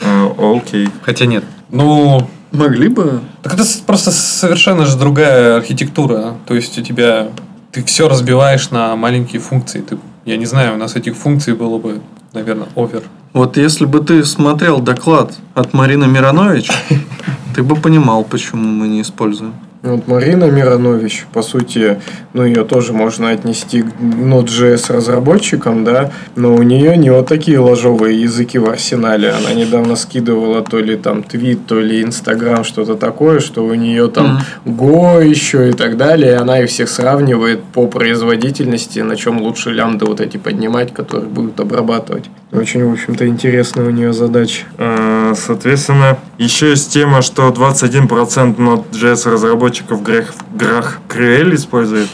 Э, Окей. Хотя нет. Ну, Могли бы. Так это просто совершенно же другая архитектура. То есть у тебя ты все разбиваешь на маленькие функции. Ты, я не знаю, у нас этих функций было бы, наверное, over. Вот если бы ты смотрел доклад от Марины Миронович, ты бы понимал, почему мы не используем. Вот Марина Миронович, по сути, ну ее тоже можно отнести к Node.js разработчикам, да, но у нее не вот такие ложовые языки в арсенале. Она недавно скидывала то ли там твит, то ли Инстаграм, что-то такое, что у нее там Go еще и так далее, и она их всех сравнивает по производительности, на чем лучше лямбды вот эти поднимать, которые будут обрабатывать. Очень, в общем-то, интересная у нее задача. Э, Соответственно, еще есть тема, что 21% Node.js разработчиков Грах, Грах QL использует.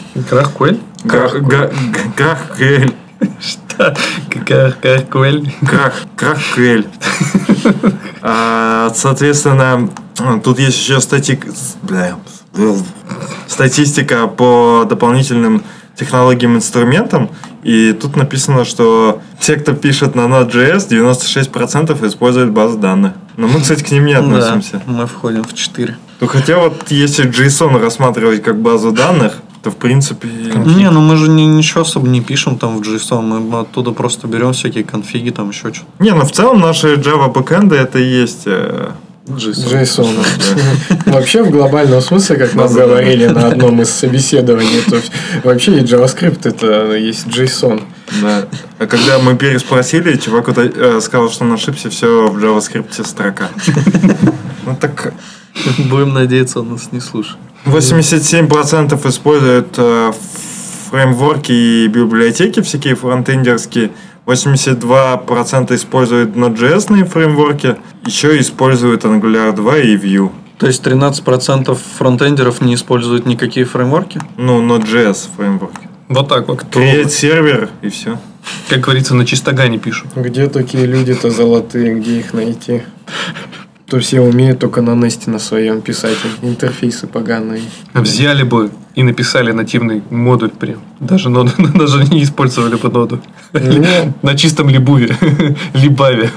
Грах, га- г- Грах QL. Что? Крахкуэль? Крах, крах QL. А, Соответственно, тут есть еще статик... статистика по дополнительным технологиям инструментам. И тут написано, что те, кто пишет на Node.js, 96% используют базы данных. Но мы, кстати, к ним не относимся. Да, мы входим в 4. Ну, хотя вот если JSON рассматривать как базу данных, то в принципе... Не, ну мы же ни- ничего особо не пишем там в JSON, мы оттуда просто берем всякие конфиги, там еще что-то. Не, ну в целом наши Java бэкэнды это и есть... э, JSON. Вообще, в глобальном смысле, как нам говорили на одном из собеседований, то вообще и JavaScript это есть JSON. Да. А когда мы переспросили, чувак вот, э, сказал, что он ошибся, все в JavaScript строка. Ну так Будем надеяться, он нас не слушает. 87% используют э, фреймворки и библиотеки всякие фронтендерские. 82% используют Node.js фреймворки. Еще используют Angular 2 и Vue. То есть 13% фронтендеров не используют никакие фреймворки? Ну, Node.js фреймворки. Вот так вот. Create сервер и все. Как говорится, на чистогане пишут. Где такие люди-то золотые, где их найти? То все умеют только на Несте на своем писать интерфейсы поганые. Взяли бы и написали нативный модуль прям. Даже, ноду, даже не использовали бы ноду. На чистом либуве. Либаве.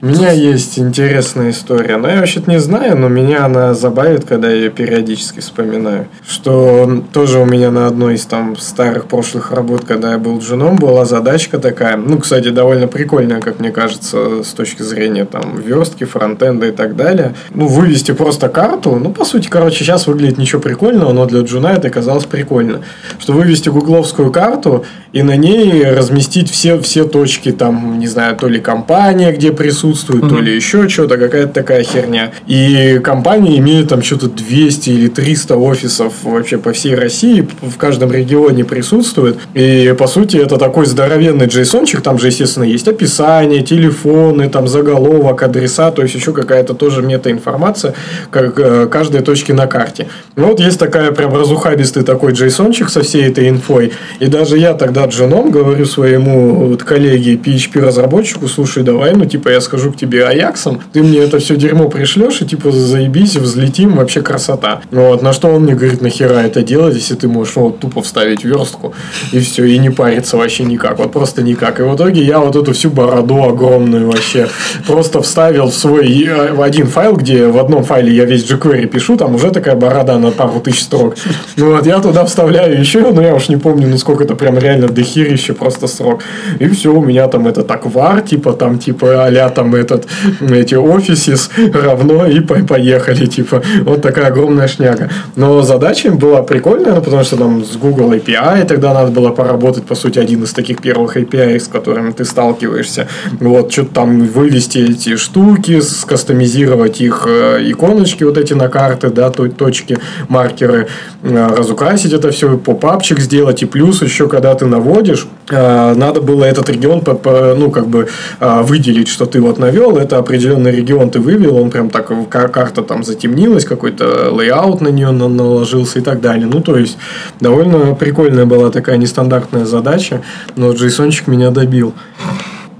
У меня есть интересная история. Но я вообще-то не знаю, но меня она забавит, когда я ее периодически вспоминаю. Что тоже у меня на одной из там старых прошлых работ, когда я был джуном, была задачка такая. Ну, кстати, довольно прикольная, как мне кажется, с точки зрения там верстки, фронтенда и так далее. Ну, вывести просто карту. Ну, по сути, короче, сейчас выглядит ничего прикольного, но для джуна это казалось прикольно. Что вывести гугловскую карту и на ней разместить все, все точки, там, не знаю, то ли компания, где присутствует, то ли еще что-то, какая-то такая херня. И компания имеет там что-то 200 или 300 офисов вообще по всей России, в каждом регионе присутствует. И, по сути, это такой здоровенный джейсончик, там же, естественно, есть описание, телефоны, там заголовок, адреса, то есть еще какая-то тоже метаинформация, как э, каждой точки на карте. Ну, вот есть такая прям разухабистый такой джейсончик со всей этой инфой. И даже я тогда дженом говорю своему вот коллеге PHP-разработчику, слушай, давай, ну, типа, я схожу к тебе Аяксом, ты мне это все дерьмо пришлешь, и, типа, заебись, взлетим, вообще красота. Вот, на что он мне говорит, нахера это делать, если ты можешь ну, вот тупо вставить верстку, и все, и не париться вообще никак, вот просто никак. И в итоге я вот эту всю бороду огромную вообще просто вставил в свой э, в один файл, где в одном файле я весь jQuery пишу, там уже такая борода на пару тысяч строк. Ну вот, я туда вставляю еще, но я уж не помню, ну сколько это прям реально дохерище просто срок. И все, у меня там этот аквар, типа там, типа а там этот, эти офисис равно и по- поехали, типа. Вот такая огромная шняга. Но задача была прикольная, потому что там с Google API тогда надо было поработать, по сути, один из таких первых API, с которыми ты сталкиваешься. Вот, что-то там вывести эти штуки, скастомизировать их э, иконочки вот эти на карты, да, то- точки, маркеры, э, разукрасить это все, pop-up чик сделать, и плюс еще, когда ты наводишь, э, надо было этот регион, по- по- ну, как бы выделить, что ты вот навел, это определенный регион ты вывел, он прям так, ка- карта там затемнилась, какой-то layout на нее на- наложился и так далее. Ну, то есть, довольно прикольная была такая нестандартная задача, но джейсончик меня добил.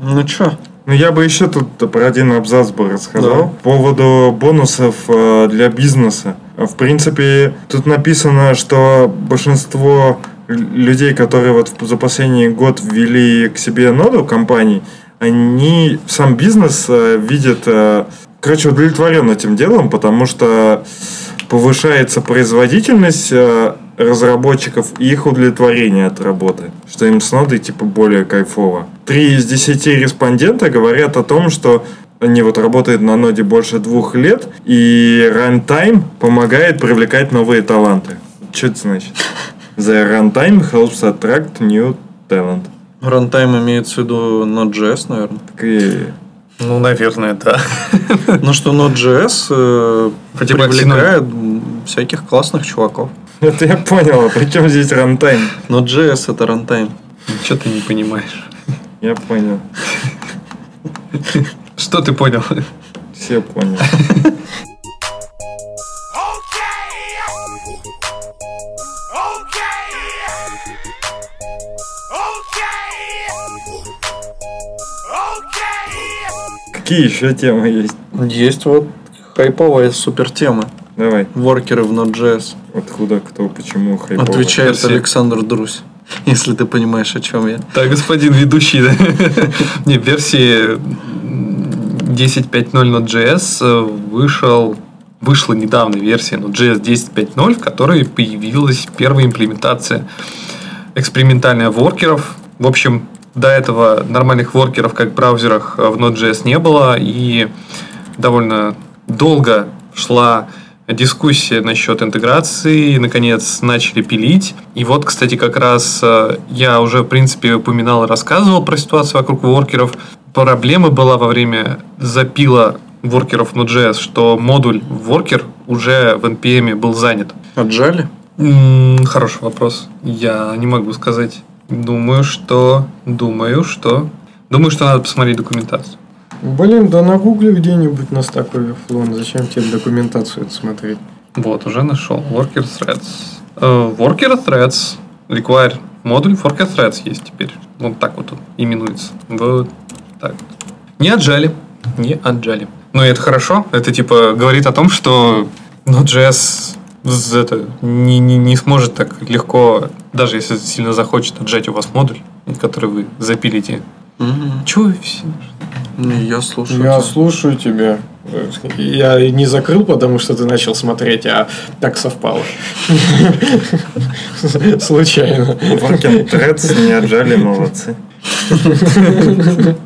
Ну чё? Ну, я бы еще тут про один абзац бы рассказал. По поводу бонусов э, для бизнеса. В принципе, тут написано, что большинство людей, которые вот за последний год ввели к себе ноду компаний, они сам бизнес э, видят э, короче, удовлетворен этим делом, потому что повышается производительность э, разработчиков и их удовлетворение от работы, что им с нодой типа более кайфово. Три из десяти респондента говорят о том, что они вот работают на ноде больше двух лет, и runtime помогает привлекать новые таланты. Что это значит? The runtime helps attract new talent. Runtime имеется в виду Node.js, наверное. Так и Ну, наверное, да. Ну что Node.js э, привлекает всяких классных чуваков. Это я понял, а при чем здесь runtime? Node.js это runtime. Что ты не понимаешь? Я понял. Что ты понял? Все поняли. Какие еще темы есть? Есть вот хайповая супер тема. Давай. Воркеры в Node.js. Откуда, кто, почему, хайпово. Отвечает Версии. Александр Друзь. Если ты понимаешь, о чем я. Да, господин ведущий, да. Не, версии 10.5.0 Node.js э, вышел, вышла недавно версия Node.js 10.5.0, в которой появилась первая имплементация экспериментальная воркеров. В общем, до этого нормальных воркеров, как в браузерах, э, в Node.js не было, и довольно долго шла дискуссия насчет интеграции, и, наконец, начали пилить. И вот, кстати, как раз э, я уже, в принципе, упоминал и рассказывал про ситуацию вокруг воркеров. Проблема была во время запила воркеров Node.js, что модуль воркер уже в NPM был занят. Отжали? М, Хороший вопрос. Я не могу сказать. Думаю, что... Думаю, что... Думаю, что надо посмотреть документацию. Блин, да на гугле где-нибудь на Stack Overflow. Зачем тебе документацию это смотреть? Вот, уже нашел. Worker Threads. Э, Worker Threads. Require модуль Worker Threads есть теперь. Вот так вот он именуется. Вот так. Не отжали. Не отжали. Но это хорошо. Это типа говорит о том, что Node.js это, не, не, не сможет так легко, даже если сильно захочет, отжать у вас модуль, который вы запилите. Мгм. Чего вы все? Я слушаю. Я тебя. слушаю тебя. Я не закрыл, потому что ты начал смотреть, а так совпало. Случайно. Working Threads не отжали, молодцы.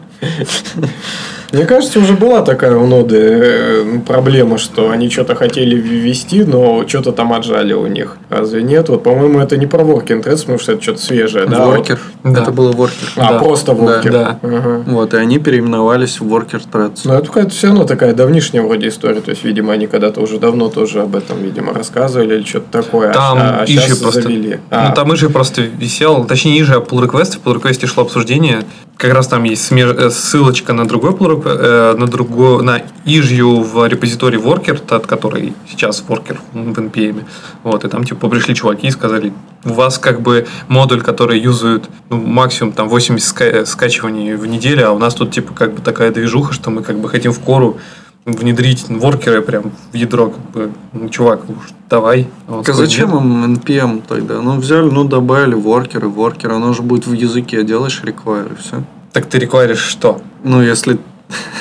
Мне кажется, уже была такая у ноды э, проблема, что они что-то хотели ввести, но что-то там отжали у них. Разве нет? Вот, по-моему, это не про Working Threads, потому что это что-то свежее, да? Воркер. Да. Это было воркер. А, Да. просто Worker. да. Ага. Вот, и они переименовались в Worker Threads. Но это какая-то все равно такая давнишняя вроде история. То есть, видимо, они когда-то уже давно тоже об этом, видимо, рассказывали или что-то такое. Там а, а щас просто. завели. А, Ну, там issue просто висел, точнее, ниже pull request, в pull request шло обсуждение. Как раз там есть смер- э, ссылочка на другой pull э, на другой, на issue в репозитории worker, тот, который сейчас worker в NPM. Вот, и там типа пришли чуваки и сказали, у вас как бы модуль, который юзают ну, максимум там 80 ска- скачиваний в неделю, а у нас тут типа как бы такая движуха, что мы как бы хотим в кору внедрить воркеры прям в ядро, как бы, ну, чувак, уж давай. А Так а зачем «Нет». им NPM тогда? Ну, взяли, ну, добавили воркеры, воркеры. Оно же будет в языке, делаешь require, и все. Так ты реквайришь что? Ну, если...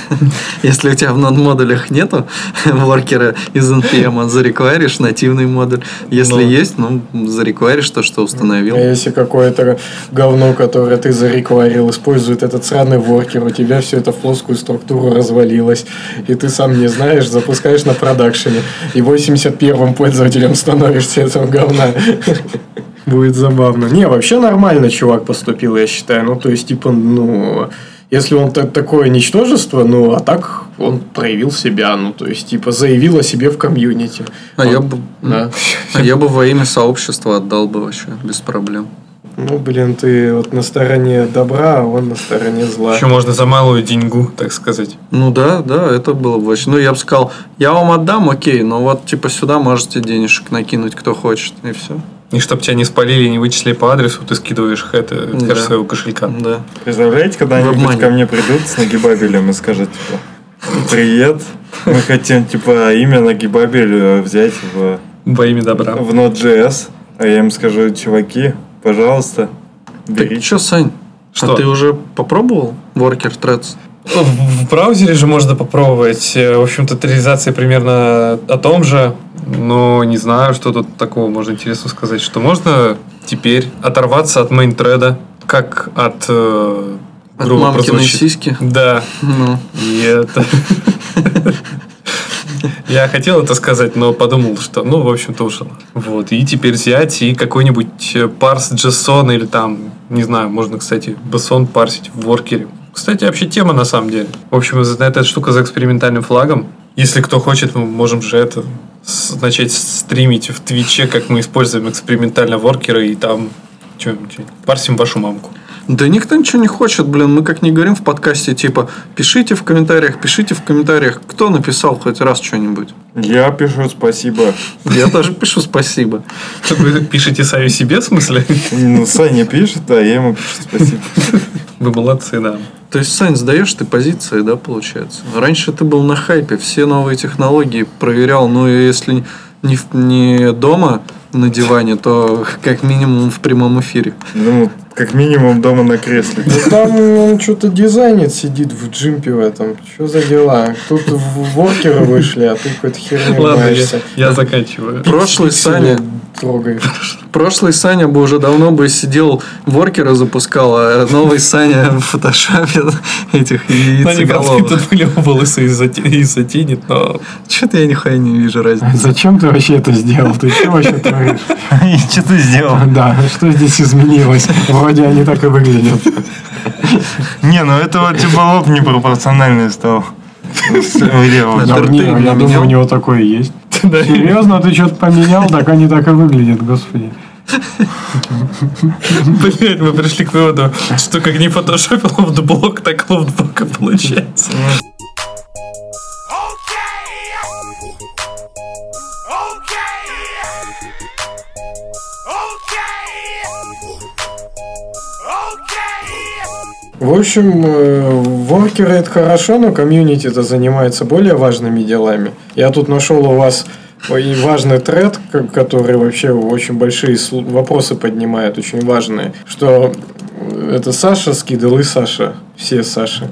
Если у тебя в нод-модулях нету воркера из NPM, зареквайришь нативный модуль. Если Ну. есть, ну, зареквайришь то, что установил. А если какое-то говно, которое ты зарекварил, использует этот сраный воркер, у тебя все это в плоскую структуру развалилось, и ты сам не знаешь, запускаешь на продакшене, и 81-м пользователем становишься этого говна. Будет забавно. Не, вообще нормально чувак поступил, я считаю. Ну, то есть, типа, ну... Если он та- такое ничтожество, ну, а так он проявил себя, ну, то есть, типа, заявил о себе в комьюнити. А я бы... Да. А я бы во имя сообщества отдал бы вообще, без проблем. Ну, блин, ты вот на стороне добра, а он на стороне зла. Еще можно за малую деньгу, так сказать. Ну да, да, это было бы вообще. Ну, я бы сказал, я вам отдам, окей, но вот типа сюда можете денежек накинуть, кто хочет, и все. И чтобы тебя не спалили, не вычислили по адресу, ты скидываешь хэт, э, Да. хэш своего кошелька. Да. Представляете, когда-нибудь В обмане. ко мне придут с нагибабелем и скажут, типа, привет, мы хотим, типа, имя нагибабель взять в, Во имя добра. в Node.js. А я им скажу, чуваки, пожалуйста, Так берите. что, Сань, Что? а ты уже попробовал Worker Threads? В браузере же можно попробовать. Э, В общем-то, реализация примерно о том же. Но не знаю, что тут такого можно интересно сказать. Что можно теперь оторваться от мейн-треда, как от... э, От мамкиной прозвучит. сиськи. Да. Ну, И это... Я хотел это сказать, но подумал, что, ну, в общем-то, уже. Вот. И теперь взять и какой-нибудь э, парс JSON или там, не знаю, можно, кстати, JSON парсить в воркере. Кстати, вообще тема на самом деле. В общем, эта штука за экспериментальным флагом. Если кто хочет, мы можем же это начать стримить в Твиче, как мы используем экспериментально воркеры и там чё, парсим вашу мамку. Да никто ничего не хочет, блин. Мы как не говорим в подкасте, типа, пишите в комментариях, пишите в комментариях, кто написал хоть раз что-нибудь. Я пишу спасибо. Я тоже пишу спасибо. Вы пишете сами себе, в смысле? Ну, Саня пишет, а я ему пишу спасибо. Вы молодцы, да. То есть, Сань, сдаешь ты позиции, да, получается? Раньше ты был на хайпе, все новые технологии проверял, ну, и если не, в- не дома на диване, то как минимум в прямом эфире. Ну, как минимум дома на кресле. Ну там он что-то дизайнит, сидит в джимпе в этом. Что за дела? Тут в воркеры вышли, а ты какой-то херней Ладно, я, я заканчиваю. Прошлый Саня, Трогаешь. прошлый Саня бы уже давно бы сидел, воркера запускал, а новый Саня в фотошопе этих яйцеголовых. тут были волосы из затенит, но... Что-то я нихуя не вижу разницы. Зачем ты вообще это сделал? Ты что вообще творишь? И что ты сделал? Да, что здесь изменилось? Вроде они так и выглядят. Не, ну это вот типа лоб непропорциональный стал. Я думаю, у него такое есть. Серьезно, ты что-то поменял, так они так и выглядят, господи. Блять, мы пришли к выводу, что как не фотошопил лофтблок, так лофтблока получается. В общем, э, воркеры это хорошо, но комьюнити это занимается более важными делами. Я тут нашел у вас и важный тред, ко- который вообще очень большие вопросы поднимает, очень важные. Что э, это Саша скидал и Саша. Все Саши.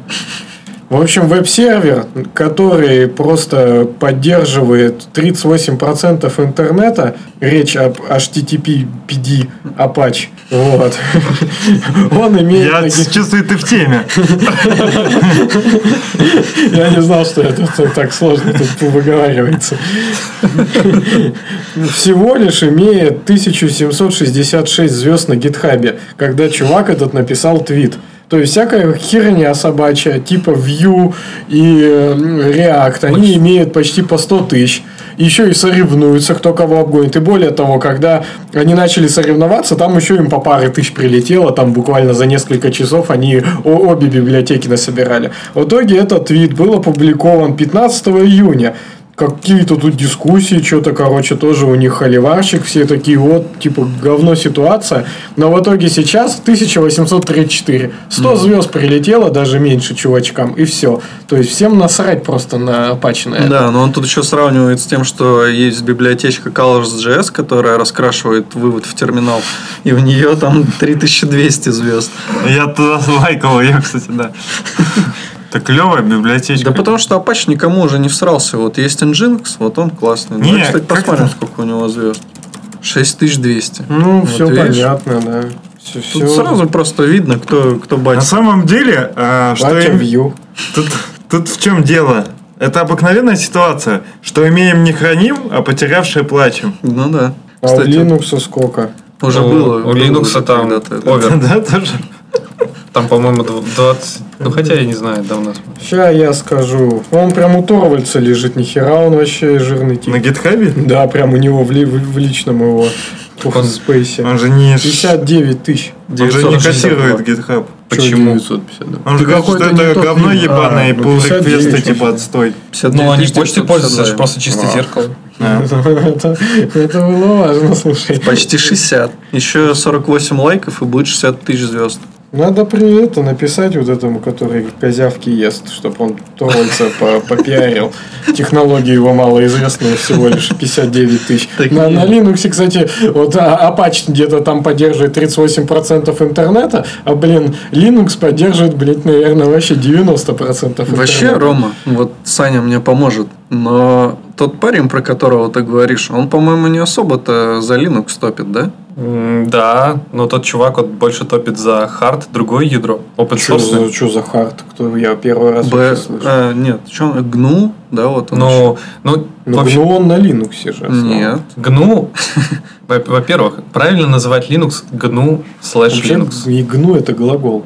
В общем, веб-сервер, который просто поддерживает 38% интернета, речь об HTTP PD Apache, вот. Он имеет... Я чувствую, ты в теме. Я не знал, что это так сложно тут выговаривается. Всего лишь имеет 1766 звезд на гитхабе, когда чувак этот написал твит. То есть всякая херня собачья, типа Vue и React, они имеют почти по 100 тысяч. Еще и соревнуются, кто кого обгонит. И более того, когда они начали соревноваться, там еще им по паре тысяч прилетело, там буквально за несколько часов они обе библиотеки насобирали. В итоге этот твит был опубликован 15 июня. Какие-то тут дискуссии, что-то, короче, тоже у них холиварщик, все такие вот, типа, говно ситуация. Но в итоге сейчас 1834. 100 звезд прилетело, даже меньше чувачкам, и все. То есть всем насрать просто на патч на это. Да, но он тут еще сравнивает с тем, что есть библиотечка Colors.js, которая раскрашивает вывод в терминал, и в нее там 3200 звезд. Я туда лайкал ее, кстати, да. Так клевая библиотечка. Да потому что Apache никому уже не всрался. Вот есть Nginx, вот он классный. Не, Давай, кстати, как посмотрим, это? сколько у него звезд. 6200. Ну, Вот все видишь? понятно, да. Все, Тут сразу просто видно, кто, кто На батя. самом деле, а, что Батя им-. Тут, тут в чем дело? Это обыкновенная ситуация, что имеем не храним, а потерявшие плачем. Ну да. А у Кстати, Linux сколько? уже у- было. у Linux там овер. Да, тоже. Там, по-моему, дв- 20... Ну, хотя я не знаю, давно. Ща я скажу. Он прям у Торвальца лежит, нихера он вообще жирный тип. На гитхабе? Да, прям у него в, ли- в- в личном его Он- спейсе. Он же не... ш- 59 тысяч. Он же не 962. котирует GitHub. Почему? 952? Он же Ты говорит, что какой-то это говно ебаное, А, и 59 реквесты типа отстой. 59 Ну, они 962. почтой пользуются, это же просто чистое А. зеркало. Это, это было важно, слушай. Почти 60. Еще 48 лайков и будет 60 тысяч звезд. Надо при это написать вот этому, который козявки ест, чтобы он Торвальца по- попиарил. Технологии его малоизвестные, всего лишь 59 тысяч. На, на Linux, кстати, вот а- Apache где-то там поддерживает 38% интернета, а, блин, Linux поддерживает, блин, наверное, вообще 90% интернета. Вообще, Рома, вот Саня мне поможет, но тот парень, про которого ты говоришь, он, по-моему, не особо-то за Linux топит, да? Да, но тот чувак вот больше топит за хард, другое ядро, open Что source. за, чё за хард? Кто я первый раз Б, слышу. а, нет, что, GNU, да, вот он Ну, ну, Ну, вообще, он на Linux же. основан. Нет. Во- во-первых, правильно называть Linux slash Вообще, Linux. и GNU это глагол.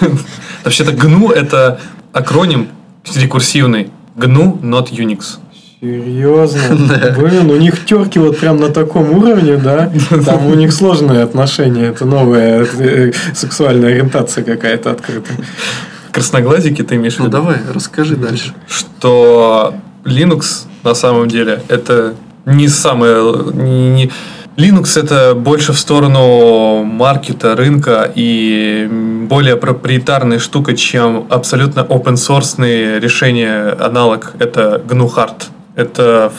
Вообще-то GNU это акроним рекурсивный. GNU not Unix. Серьезно? Блин, у них терки вот прям на таком уровне, да? Там у них сложные отношения. Это новая э, сексуальная ориентация какая-то открыта. Красноглазики ты имеешь в Ну виду? давай, расскажи дальше. Что Linux на самом деле это не самое... не- не- Linux это больше в сторону маркета, рынка и более проприетарная штука, чем абсолютно open source решения аналог. Это GNU Hard. Это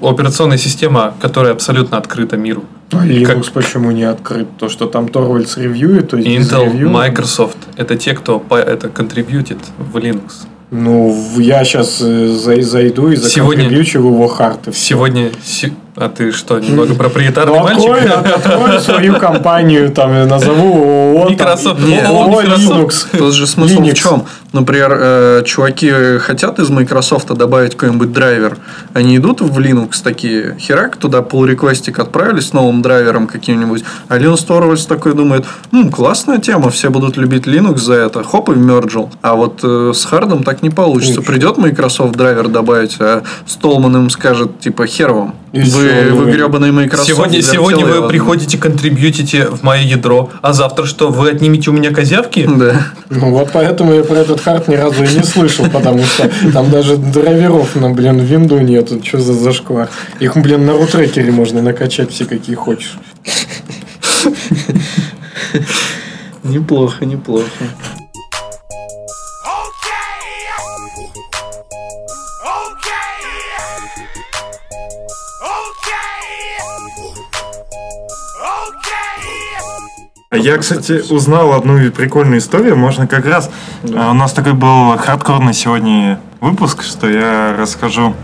операционная система, которая абсолютно открыта миру. А Linux почему не открыт? То, что там Торвальдс ревьюет, то есть Intel, ревью? Microsoft – это те, кто это контрибьютит в Linux. Ну, я сейчас зайду и Сегодня- законтрибьючу в его хард. Сегодня... А ты что, немного проприетарный Ну, мальчик? открою, открою свою компанию, там, назову ООО, Microsoft. ООО. Linux. Тут же смысл Linux. в чем? Например, э, чуваки хотят из Microsoft добавить какой-нибудь драйвер. Они идут в Linux такие, херак, туда pull реквестик отправили с новым драйвером каким-нибудь. А Linus Torvalds такой думает, «М, классная тема, все будут любить Linux за это. Хоп, и вмерджил. А вот э, с Hurd ом так не получится. Придет Microsoft драйвер добавить, а Столман им скажет, типа, хер вам. Вы, вы ну, гребаный Microsoft. Сегодня, сегодня вы ладно». приходите, контрибьютите в мое ядро, а завтра что, вы отнимете у меня козявки? Да. Ну, вот поэтому я про этот Hurd ни разу и не слышал, потому что там даже драйверов на, блин, винду нету. Что за зашквар? Их, блин, на рутрекере можно накачать все, какие хочешь. Неплохо, неплохо. Я, кстати, узнал одну прикольную историю. Можно как раз... а, У нас такой был хардкорный сегодня выпуск, что я расскажу.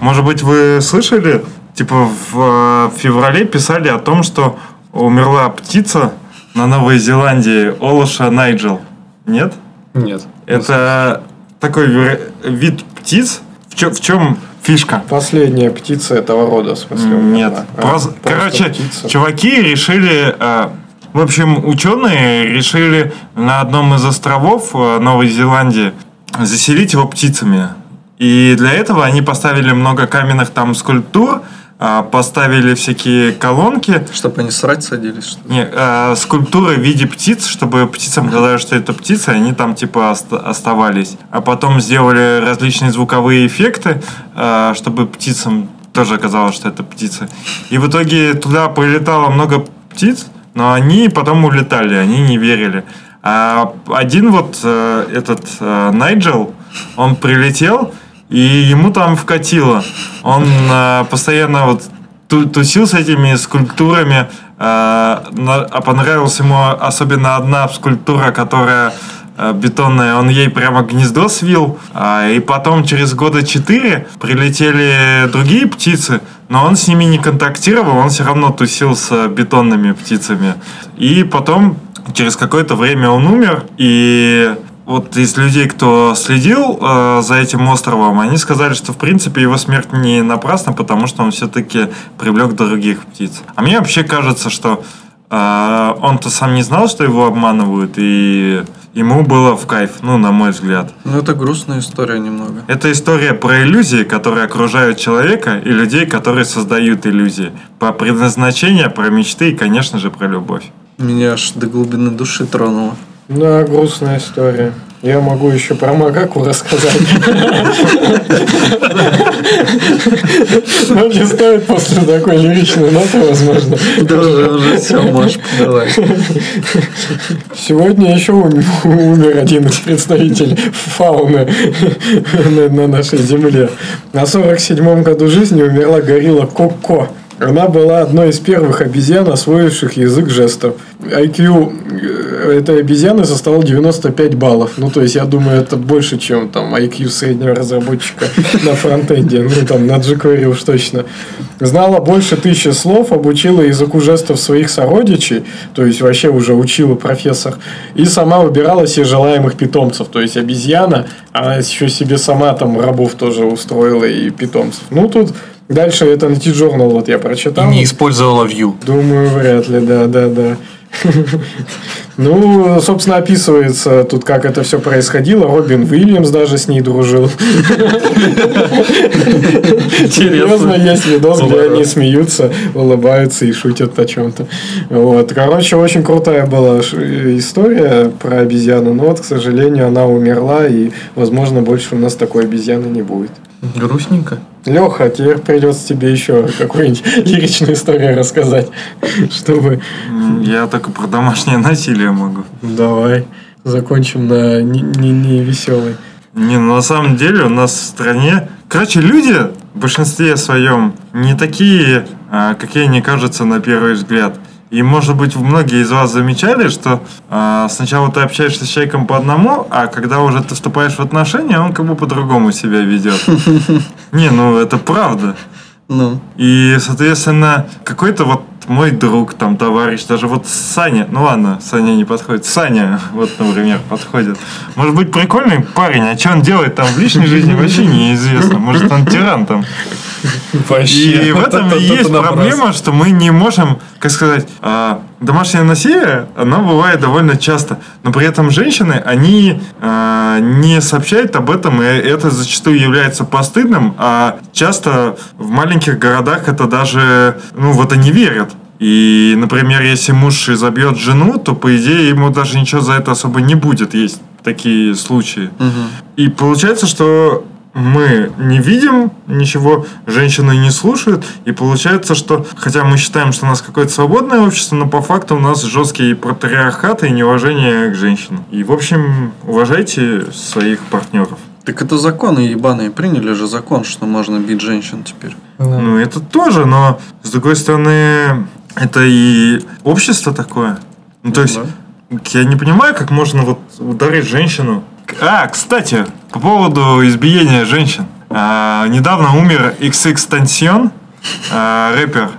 Может быть, вы слышали? Типа в э, феврале писали о том, что умерла птица на Новой Зеландии Олоша Найджел. Нет? Нет. Это такой вид птиц. В чем, в чем фишка? Последняя птица этого рода, в смысле. Нет. А, просто короче, птица. чуваки решили... э, в общем, ученые решили на одном из островов э, Новой Зеландии заселить его птицами. И для этого они поставили много каменных там скульптур, э, поставили всякие колонки, Чтобы они срать садились, что ли? не, э, скульптуры в виде птиц, чтобы птицам казалось, что это птицы, они там типа оста- оставались. А потом сделали различные звуковые эффекты, э, чтобы птицам тоже казалось, что это птицы. И в итоге туда прилетало много птиц, но они потом улетали, они не верили. А один вот э, этот э, Найджел, он прилетел, и ему там вкатило. Он э, постоянно вот ту- тусил с этими скульптурами, а понравилась ему особенно одна скульптура, которая бетонная, он ей прямо гнездо свил, а, и потом через года четыре прилетели другие птицы, но он с ними не контактировал, он все равно тусил с бетонными птицами. И потом, через какое-то время он умер, и вот из людей, кто следил э, за этим островом, они сказали, что в принципе его смерть не напрасна, потому что он все-таки привлек других птиц. А мне вообще кажется, что э, он-то сам не знал, что его обманывают, и ему было в кайф, ну, на мой взгляд. Ну, это грустная история немного. Это история про иллюзии, которые окружают человека, и людей, которые создают иллюзии. Про предназначение, про мечты и, конечно же, про любовь. Меня аж до глубины души тронуло. Да, грустная история. Я могу еще про Магаку рассказать. Но не стоит после такой лиричной ноты, возможно. Даже уже все, можешь подавать. Сегодня еще ум- умер один из представителей фауны на, на нашей земле. На 47-м году жизни умерла горилла Коко. Она была одной из первых обезьян, освоивших язык жестов. IQ э, этой обезьяны составил 95 баллов. Ну, то есть, я думаю, это больше, чем там IQ среднего разработчика на фронтенде. Ну, там, на jQuery уж точно. Знала больше тысячи слов, обучила языку жестов своих сородичей, то есть, вообще уже учила профессор, и сама выбирала себе желаемых питомцев. То есть, обезьяна, она еще себе сама там рабов тоже устроила и питомцев. Ну, тут дальше это на T-Journal вот я И прочитал. не использовала Vue. Думаю, вряд ли, да, да, да. Ну, собственно, описывается тут, как это все происходило. Робин Уильямс даже с ней дружил. Серьезно, есть видос, где они смеются, улыбаются и шутят о чем-то. Вот. Короче, очень крутая была история про обезьяну, но вот, к сожалению, она умерла, и, возможно, больше у нас такой обезьяны не будет. Грустненько. Леха, теперь придется тебе еще какую-нибудь лиричную историю рассказать, чтобы... Я только про домашнее насилие могу. Давай, закончим на не, не, не веселой. Не, ну на самом деле у нас в стране... Короче, люди в большинстве своем не такие, а, какие они кажутся на первый взгляд. И, может быть, многие из вас замечали, что а, сначала ты общаешься с человеком по одному, а когда уже ты вступаешь в отношения, он как бы по-другому себя ведет. Не, ну это правда. Ну, И, соответственно, какой-то вот мой друг, там, товарищ, даже вот Саня, ну ладно, Саня не подходит, Саня, вот, например, подходит. Может быть, прикольный парень, а что он делает там в личной жизни, вообще неизвестно. Может, он тиран там. И в этом и есть проблема, что мы не можем, как сказать, а, домашнее насилие, оно бывает довольно часто, но при этом женщины, они а, не сообщают об этом, и это зачастую является постыдным, а часто в маленьких городах это даже, ну, в это не верят. И, например, если муж изобьет жену, то, по идее, ему даже ничего за это особо не будет. Есть такие случаи. И получается, что мы не видим ничего, женщины не слушают, и получается, что, хотя мы считаем, что у нас какое-то свободное общество, но по факту у нас жесткий патриархат и неуважение к женщинам. И, в общем, уважайте своих партнеров. так это законы ебаные. Приняли же закон, что можно бить женщин теперь. Ну, это тоже, но, с другой стороны, это и общество такое. Ну, то есть, я не понимаю, как можно вот ударить женщину. А, кстати, по поводу избиения женщин. А, недавно умер XX Tension, а, рэпер,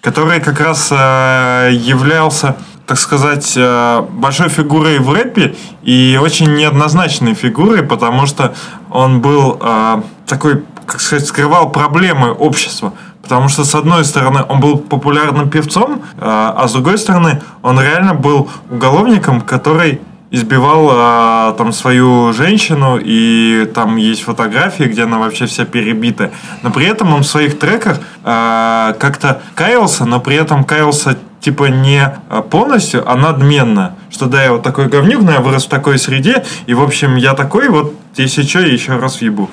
который как раз а, являлся, так сказать, а, большой фигурой в рэпе и очень неоднозначной фигурой, потому что он был а, такой, как сказать, скрывал проблемы общества. Потому что, с одной стороны, он был популярным певцом, а а с другой стороны, он реально был уголовником, который избивал а, там свою женщину, и там есть фотографии, где она вообще вся перебита. Но при этом он в своих треках а, как-то каялся, но при этом каялся типа не а, полностью, а надменно. Что да, я вот такой говнюк, но я вырос в такой среде, и в общем я такой, вот если что, я еще раз въебу.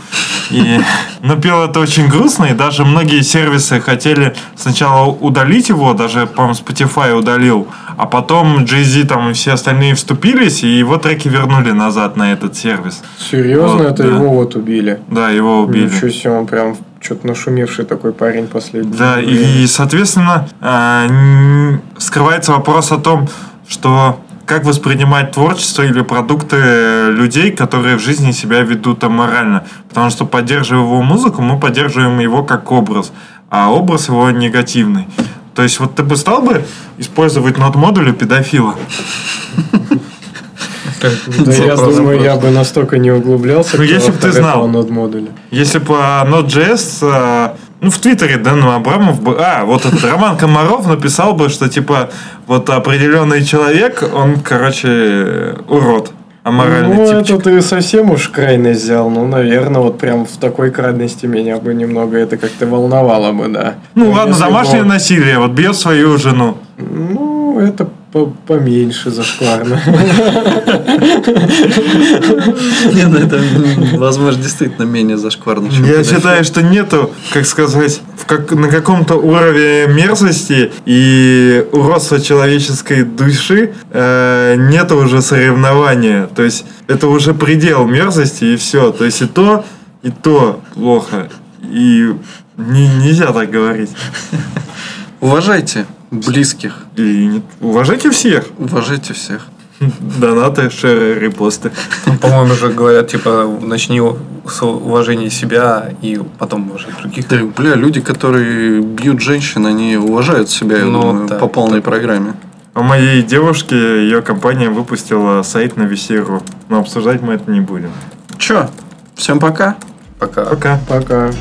И, но пел это очень грустно, и даже многие сервисы хотели сначала удалить его, даже, по-моему, Spotify удалил, а потом Jay-Z там и все остальные вступились, и его треки вернули назад на этот сервис. Серьезно, Вот, это да. его вот убили. Да, его убили. Ничего себе, он прям что-то нашумевший такой парень последний. Да, и, соответственно, а, скрывается вопрос о том, что как воспринимать творчество или продукты людей, которые в жизни себя ведут аморально. Потому что, поддерживая его музыку, мы поддерживаем его как образ, а образ его негативный. То есть, вот ты бы стал бы использовать нот-модуль у педофила? Да я думаю, я бы настолько не углублялся. Ну, если б ты знал. Если по Node.js, а, ну, в Твиттере Дэн Абрамов бы... А, вот этот Роман Комаров написал бы, что, типа, вот определенный человек, он, короче, урод. Аморальный Ну, типчик. это ты совсем уж крайность взял. Ну, наверное, вот прям в такой крайности меня бы немного это как-то волновало бы, да. Ну, Но ладно, бы домашнее он- насилие, вот бьет свою жену. Ну, Ну, это по- поменьше зашкварно. Не, ну это, возможно, действительно менее зашкварно, чем Я считаю, что нету, как сказать, в как, на каком-то уровне мерзости и уродства человеческой души э, нету уже соревнования. То есть это уже предел мерзости и все. То есть и то, и то плохо. И не- нельзя так говорить. Уважайте близких, И не- уважайте всех. уважайте всех. Донаты, шеры, репосты. Ну, По-моему, же говорят, типа, начни с уважения себя и потом уважать других. Да, бля, люди, которые бьют женщин, они уважают себя, я Ну, думаю, да, по полной программе. У моей девушки ее компания выпустила сайт на VC.ru. Но обсуждать мы это не будем. Чё, всем пока. Пока. Пока. Пока.